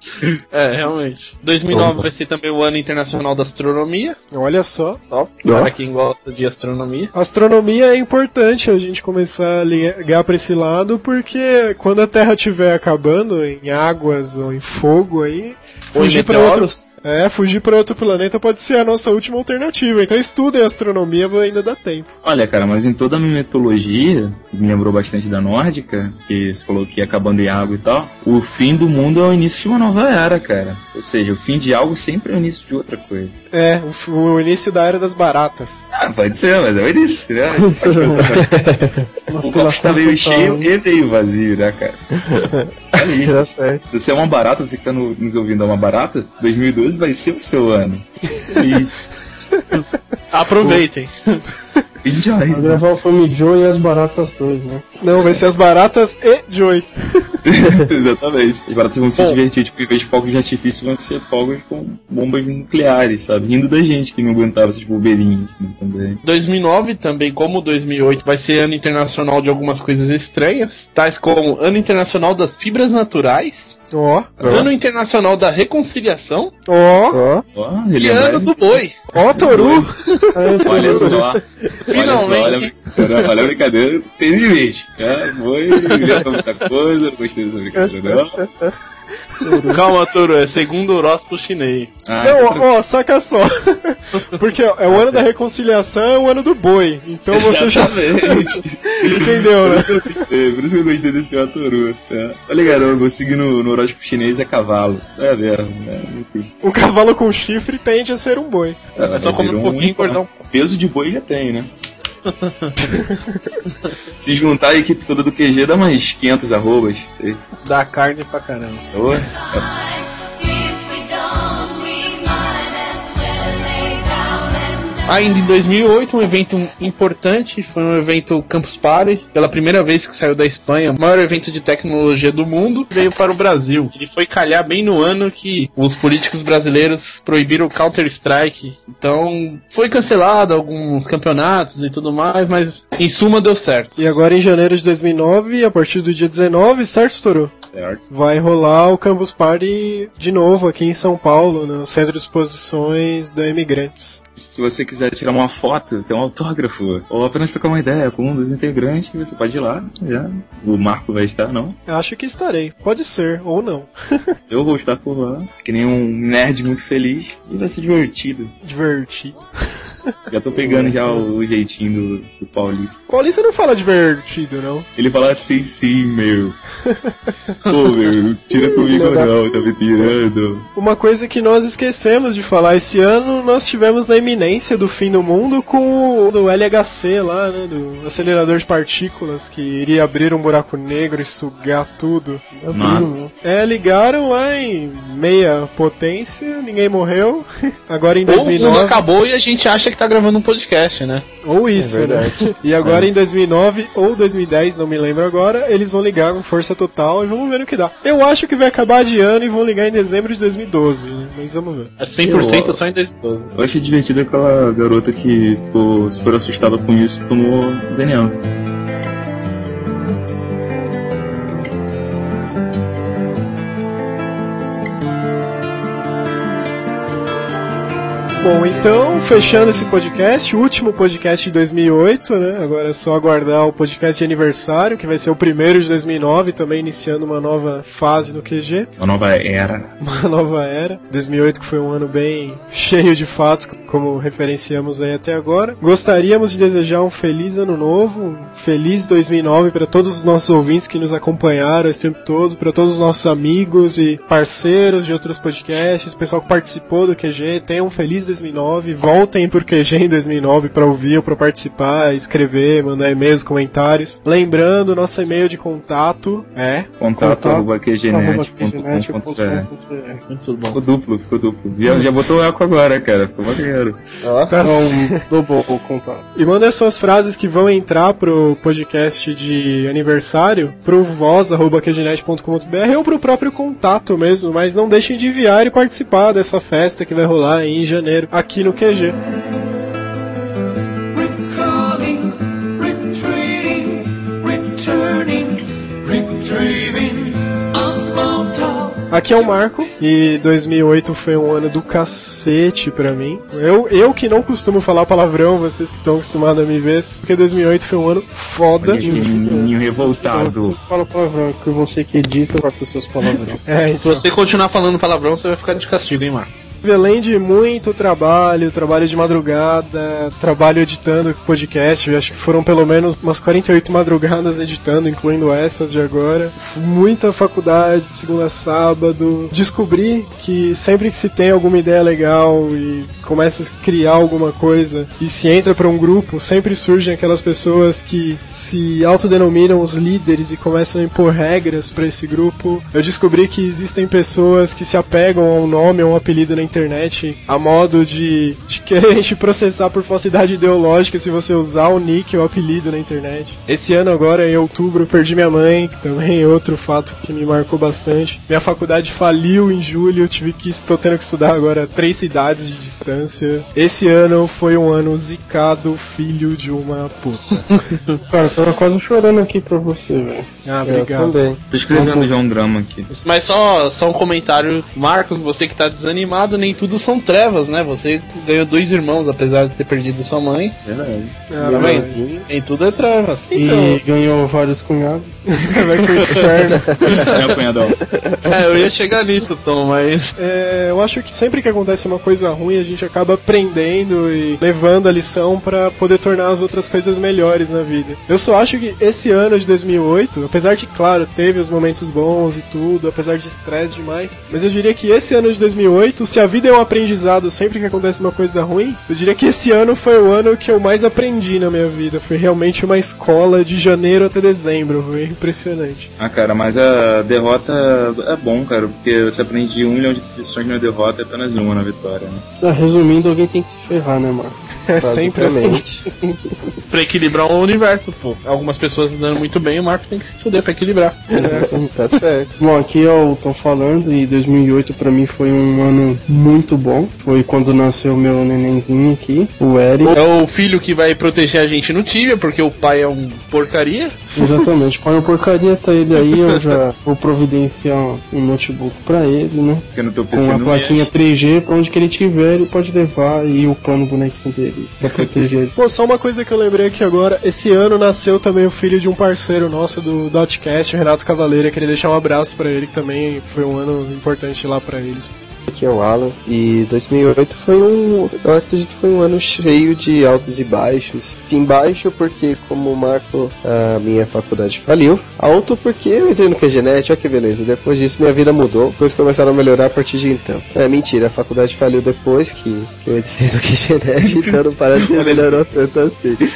é, realmente. 2009 vai ser também o ano internacional da astronomia. Olha só. Top. Ó. Para quem gosta de astronomia. Astronomia é importante a gente começar a ligar pra esse lado, porque quando a Terra estiver acabando em águas ou em fogo aí, fugir pra outro. É, fugir pra outro planeta pode ser a nossa última alternativa. Então estudem astronomia, ainda dá tempo. Olha, cara, mas em toda a mitologia, me lembrou bastante da nórdica, que você falou que ia acabando em água e tal, o fim do mundo é o início de uma nova era, cara. Ou seja, o fim de algo sempre é o início de outra coisa. É, o, o início da era das baratas. Ah, pode ser, mas é o início, né? O copo está meio cheio e meio vazio, né, cara? Ali. Tá certo. Se você é uma barata, você que tá no- nos ouvindo é uma barata, 2012 vai ser o seu ano. E Aproveitem. enjoy. Vai gravar o filme Joe e as baratas dois, né? Não, vai ser as baratas e Joy. Exatamente. As baratas vão se divertir, tipo, em vez de fogos de artifício, vão ser fogos com bombas nucleares, sabe? Rindo da gente que não aguentava essas bobeirinhas né, também. 2009 também, como 2008, vai ser ano internacional de algumas coisas estranhas, tais como ano internacional das fibras naturais, Ó, ano internacional da reconciliação ó, Ó, Ó, e relembrar. ano do boi. ó, Toru. Olha só. Finalmente. Olha só, olha, olha a brincadeira, tem limite. É, foi, inventa muita coisa, não gostei dessa brincadeira, não. Calma, Toro, é segundo o horóscopo chinês. Ah, Não, ó, saca só. Porque ó, é o ano da reconciliação, é o ano do boi. Então você já entendeu, né? Por isso que eu gostei, por isso que eu gostei desse Wataru. Tá? Olha, garoto, eu vou seguir no, no horóscopo chinês é cavalo. É mesmo? Enfim. O cavalo com chifre tende a ser um boi. É só comer um pouquinho e engordar um. Peso de boi já tem, né? Se juntar a equipe toda do QG dá mais 500 arrobas. sei. Dá carne pra caramba. If Ainda em 2008, um evento importante foi um evento Campus Party, pela primeira vez que saiu da Espanha, o maior evento de tecnologia do mundo, veio para o Brasil. Ele foi calhar bem no ano que os políticos brasileiros proibiram o Counter-Strike. Então, foi cancelado alguns campeonatos e tudo mais, mas em suma deu certo. E agora em janeiro de 2009, a partir do dia 19, certo, Toro? Certo. Vai rolar o Campus Party de novo aqui em São Paulo, no Centro de Exposições da Imigrantes. Se você quiser tirar uma foto, ter um autógrafo, ou apenas trocar uma ideia com um dos integrantes, você pode ir lá. Já. O Marco vai estar, não? Acho que estarei. Pode ser, ou não. Eu vou estar por lá, que nem um nerd muito feliz. E vai ser divertido. Divertido. Já tô pegando já o, o jeitinho do, do Paulista. Paulista não fala divertido, não. Ele fala assim, sim, meu. Pô, meu, tira comigo não, tá me tirando. Uma coisa que nós esquecemos de falar esse ano, nós tivemos na iminência do fim do mundo com o do LHC lá, né? Do acelerador de partículas que iria abrir um buraco negro e sugar tudo. Mano. É, ligaram lá em meia potência, ninguém morreu. Agora em Ou o mundo 2009. acabou e a gente acha que tá gravando um podcast, né? Ou isso, É né? E agora em 2009 ou 2010, não me lembro agora, eles vão ligar com força total e vamos ver no que dá. Eu acho que vai acabar de ano e vão ligar em dezembro de 2012, né? mas vamos ver. É 100% só em 2012. Eu achei divertido aquela garota que ficou super assustada com isso e tomou veneno. Bom, então, fechando esse podcast, o último podcast de 2008, né? Agora é só aguardar o podcast de aniversário, que vai ser o primeiro de 2009, também iniciando uma nova fase no QG, Uma nova era. uma nova era. 2008 que foi um ano bem cheio de fatos, como referenciamos aí até agora. Gostaríamos de desejar um feliz ano novo, um feliz 2009 para todos os nossos ouvintes que nos acompanharam esse tempo todo, para todos os nossos amigos e parceiros de outros podcasts, pessoal que participou do QG, tenham um feliz 2009, voltem pro QG em 2009 para ouvir ou para participar, escrever, mandar e-mails, comentários. Lembrando, nosso e-mail de contato é Contato arroba qgenet.com.br. Muito bom. Ficou duplo, ficou duplo. Já, já botou o eco agora, cara. Ficou maneiro. Ó, Tá Então, double o contato. E manda as suas frases que vão entrar pro podcast de aniversário pro voz.qgenet.com.br ou pro próprio contato mesmo, mas não deixem de enviar e participar dessa festa que vai rolar em janeiro aqui no QG. Aqui é o Marco e 2008 foi um ano do cacete pra mim. Eu, eu que não costumo falar palavrão, vocês que estão acostumados a me ver, porque 2008 foi um ano foda. Olha que menininho Você revoltado. fala palavrão, que você que edita corta os seus palavrões. É, Se então. você continuar falando palavrão, você vai ficar de castigo, hein, Marco? Além de muito trabalho, trabalho de madrugada, trabalho editando podcast, acho que foram pelo menos umas 48 madrugadas editando, incluindo essas de agora. Muita faculdade, de segunda a sábado. Descobri que sempre que se tem alguma ideia legal e começa a criar alguma coisa e se entra para um grupo, sempre surgem aquelas pessoas que se autodenominam os líderes e começam a impor regras para esse grupo. Eu descobri que existem pessoas que se apegam a um nome ou um apelido na internet a modo de, de querer te processar por falsidade ideológica se você usar o nick ou o apelido na internet. Esse ano agora, em outubro, eu perdi minha mãe, também é outro fato que me marcou bastante. Minha faculdade faliu em julho, eu tive que estou tendo que estudar agora três cidades de distância. Esse ano foi um ano zicado, filho de uma puta. Cara, eu tava quase chorando aqui pra você, velho. Ah, eu obrigado. também. Tô escrevendo já um drama aqui. Mas só, só um comentário, Marcos, você que tá desanimado, nem tudo são trevas, né? Você ganhou dois irmãos, apesar de ter perdido sua mãe. Verdade. Ah, Tá mas-? Nem tudo é trevas. Então, E ganhou vários cunhados. vai pro inferno. É, cunhadão. É, eu ia chegar nisso, Tom, mas. É, eu acho que sempre que acontece uma coisa ruim, a gente acaba aprendendo e levando a lição pra poder tornar as outras coisas melhores na vida. Eu só acho que esse ano de 2008, apesar de, claro, teve os momentos bons e tudo, apesar de estresse demais, mas eu diria que esse ano de 2008, se a vida é um aprendizado sempre que acontece uma coisa ruim, eu diria que esse ano foi o ano que eu mais aprendi na minha vida. Foi realmente uma escola de janeiro até dezembro, foi impressionante. Ah, cara, mas a derrota é bom, cara, porque você aprende um milhão de lições na derrota e apenas uma na vitória, né? Ah, resumindo, alguém tem que se ferrar, né, Marco? É sempre assim. Pra equilibrar o universo, pô. Algumas pessoas dando muito bem, o Marco tem que se fuder pra equilibrar. tá certo. Bom, aqui eu tô falando e 2008 pra mim foi um ano muito bom. Foi quando nasceu meu nenenzinho aqui, o Eric. É o filho que vai proteger a gente no Tibia, porque o pai é um porcaria. Exatamente, põe uma porcaria, tá ele aí, eu já vou providenciar um notebook pra ele, né? Com uma não plaquinha 3G, pra onde que ele tiver, ele pode levar e upando o bonequinho dele pra proteger. Pô, só uma coisa que eu lembrei aqui agora. Esse ano nasceu também o filho de um parceiro nosso do Dotcast, o Renato Cavaleira. Queria deixar um abraço pra ele, que também foi um ano importante lá pra eles. Aqui é o Alan. E 2008 foi um. Eu acredito que foi um ano cheio de altos e baixos. Enfim, baixo porque, como o Marco, a minha faculdade faliu. Alto porque eu entrei no QGNet, olha que beleza. Depois disso, minha vida mudou. Depois começaram a melhorar a partir de então. É mentira, a faculdade faliu depois que, que eu entrei no QGNet, então não parece que melhorou tanto assim.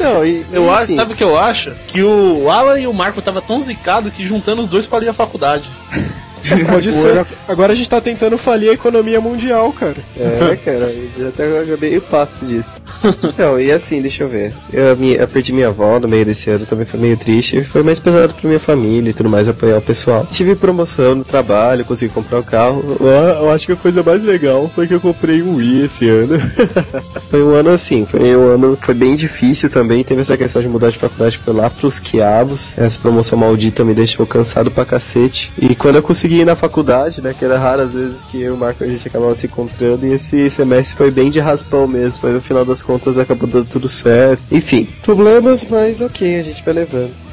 Não, e. Eu acho, sabe o que eu acho? Que o Alan e o Marco tava tão zicado que juntando os dois falia a faculdade. Pode ser. Agora a gente tá tentando falir a economia mundial, cara. É, cara, já até já meio passo disso. Então, e assim, deixa eu ver. Eu, minha- eu perdi minha avó no meio desse ano, também foi meio triste. Foi mais pesado pra minha família e tudo mais, apoiar o pessoal. Tive promoção no trabalho, consegui comprar o carro. Eu, eu acho que a coisa mais legal foi que eu comprei um Wii esse ano. foi um ano assim, foi um ano foi bem difícil também. Teve essa questão de mudar de faculdade, foi lá pros quiabos. Essa promoção maldita me deixou cansado pra cacete. E quando eu consegui ir na faculdade, né, que era raro às vezes que eu e o Marco a gente acabava se encontrando, e esse semestre foi bem de raspão mesmo, mas no final das contas acabou dando tudo certo. Enfim, problemas, mas ok, a gente vai levando.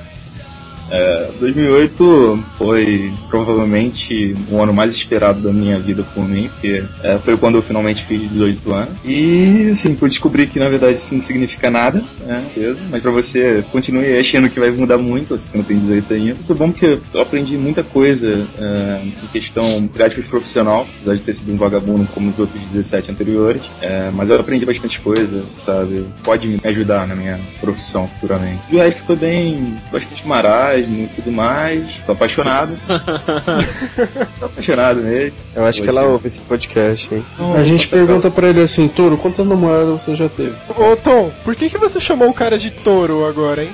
É, 2008 foi provavelmente o ano mais esperado da minha vida por mim, porque é, foi quando eu finalmente fiz 18 anos. E assim, eu descobri que na verdade isso não significa nada, né? Beleza? Mas pra você continue achando que vai mudar muito, assim, que não tem 18 ainda. Foi bom porque eu aprendi muita coisa é, em questão prática e profissional, apesar de ter sido um vagabundo como os outros 17 anteriores. É, mas eu aprendi bastante coisa, sabe? Pode me ajudar na minha profissão futuramente. E o resto foi bem, bastante marasmo e tudo mais. Tô apaixonado. Tô apaixonado mesmo. Eu acho que ela ouve esse podcast, hein? A gente pergunta pra ele assim, Toro, quantas namoradas você já teve? Ô Tom, por que, que você chamou o cara de touro agora, hein?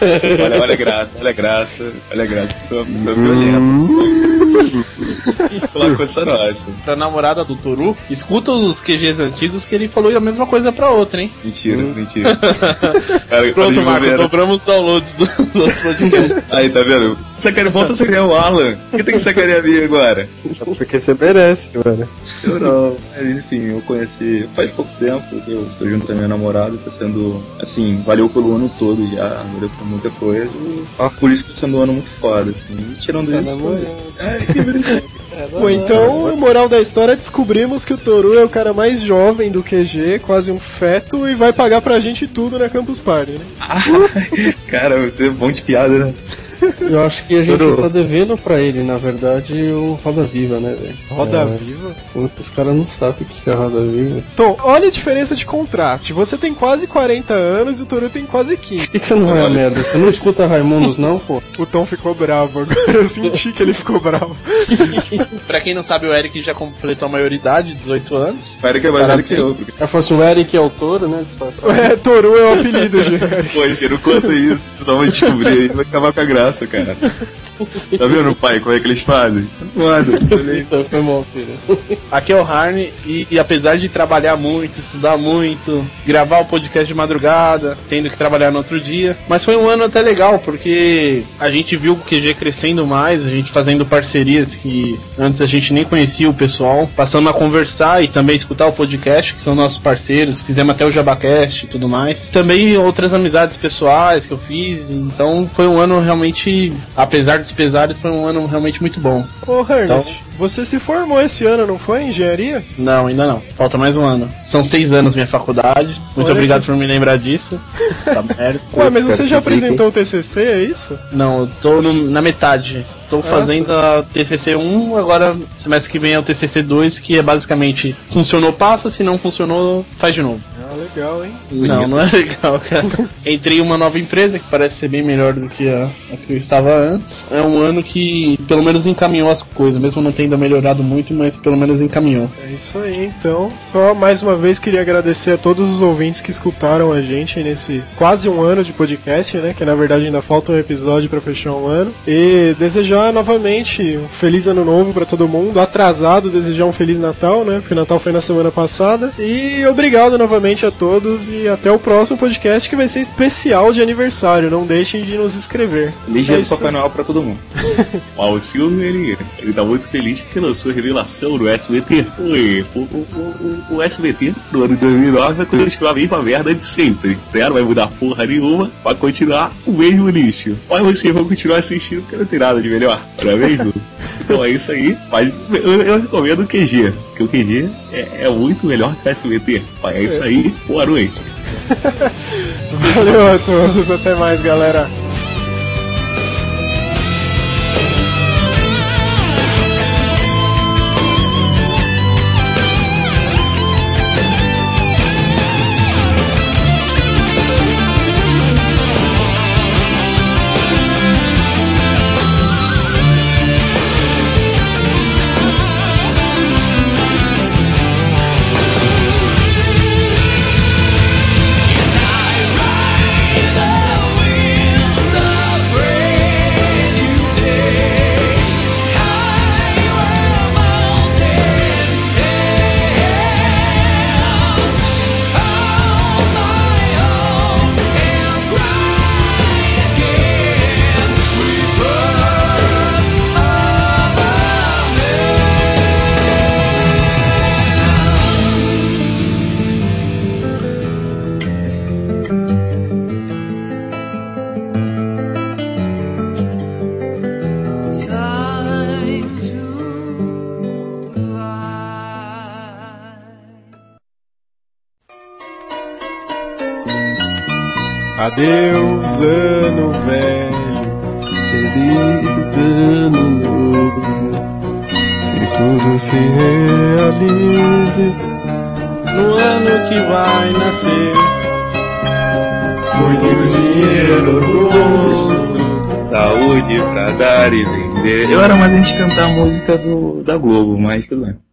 Olha, olha a graça, olha a graça, olha a graça, pessoa, pessoa violenta. Falar coisa nossa. Pra namorada do Toru, escuta os QGs antigos que ele falou a mesma coisa pra outra, hein? Mentira, mentira. Cara, Pronto, Marco, dobramos os downloads do, nosso podcast. Aí, tá vendo? Sacane, volta a sacanear o Alan. Por que tem que sacanear a mim agora? Porque você merece, mano. Eu não. Mas enfim, eu conheci faz pouco tempo. Eu tô junto com a minha namorada. Tá sendo, assim, valeu pelo ano todo já. Valeu por muita coisa. E, ó, por isso tá sendo um ano muito foda, assim. E tirando isso. Foi... É, Pô, então, moral da história, descobrimos que o Toru é o cara mais jovem do QG, quase um feto, e vai pagar pra gente tudo na Campus Party, né? Cara, você é bom de piada, né? Eu acho que a gente Toro. tá devendo pra ele, na verdade, o Roda Viva, né, velho? Roda É. Viva. Puta, os caras não sabem o que é Roda Viva. Tom, olha a diferença de contraste. Você tem quase 40 anos e o Toru tem quase 15. Por que, que você não vai a merda? Você não escuta Raimundos, não, pô? O Tom ficou bravo agora. Eu senti que ele ficou bravo. pra quem não sabe, o Eric já completou a maioridade, 18 anos. Para que é mais velho que eu. Porque... Aí falou assim, o Eric é o touro, né? É, Toru é o apelido, gente. Poxa, não conta isso. O pessoal vai descobrir aí, vai acabar com a graça, cara. Tá vendo, pai, como é que eles fazem? Foda. Então, foi mal, filho. Aqui é o Harney e, e apesar de trabalhar muito, estudar muito, gravar o podcast de madrugada, tendo que trabalhar no outro dia, mas foi um ano até legal porque a gente viu o QG crescendo mais, a gente fazendo parcerias que antes a gente nem conhecia o pessoal, passando a conversar e também escutar o podcast, que são nossos parceiros, fizemos até o Jabacast e tudo mais. Também outras amizades pessoais que eu fiz, então foi um ano realmente, apesar dos pesares, foi um ano realmente muito bom. Ô, Ernest, você se formou esse ano, não foi? Em engenharia? Não, ainda não. Falta mais um ano. São seis anos minha faculdade. Muito Olha obrigado que- por me lembrar disso. Tá merda. Ué, mas você já apresentou o TCC, é isso? Não, eu tô no- na metade. Estou Ah, fazendo a TCC 1, agora semestre que vem é o TCC 2, que é basicamente funcionou, passa, se não funcionou, faz de novo. Legal. legal, hein? Não, não é legal, cara. Entrei em uma nova empresa que parece ser bem melhor do que a, a que eu estava antes. É um ano que pelo menos encaminhou as coisas, mesmo não tendo melhorado muito, mas pelo menos encaminhou. É isso aí, então. Só mais uma vez queria agradecer a todos os ouvintes que escutaram a gente nesse quase um ano de podcast, né? Que na verdade ainda falta um episódio pra fechar um ano. E desejar novamente um feliz ano novo pra todo mundo. Atrasado, desejar um feliz Natal, né? Porque o Natal foi na semana passada. E obrigado novamente a todos e até o próximo podcast que vai ser especial de aniversário. Não deixem de nos escrever. Feliz É dia do isso Papai Noel pra todo mundo. O Silvio, ele, ele tá muito feliz porque lançou a revelação do SBT. Oi, o, o, o, o SBT do ano de 2009 vai continuar a mesma merda de sempre. Né? Não vai mudar porra nenhuma, vai continuar o mesmo lixo. Mas vocês vão continuar assistindo porque não tem nada de melhor. Não é mesmo? Então é isso aí. Mas eu, eu recomendo o QG, porque o QG é, é muito melhor que o SBT. É isso aí, boa noite. Valeu a todos, até mais, galera. Gente cantar a música do, da Globo, mas tudo bem.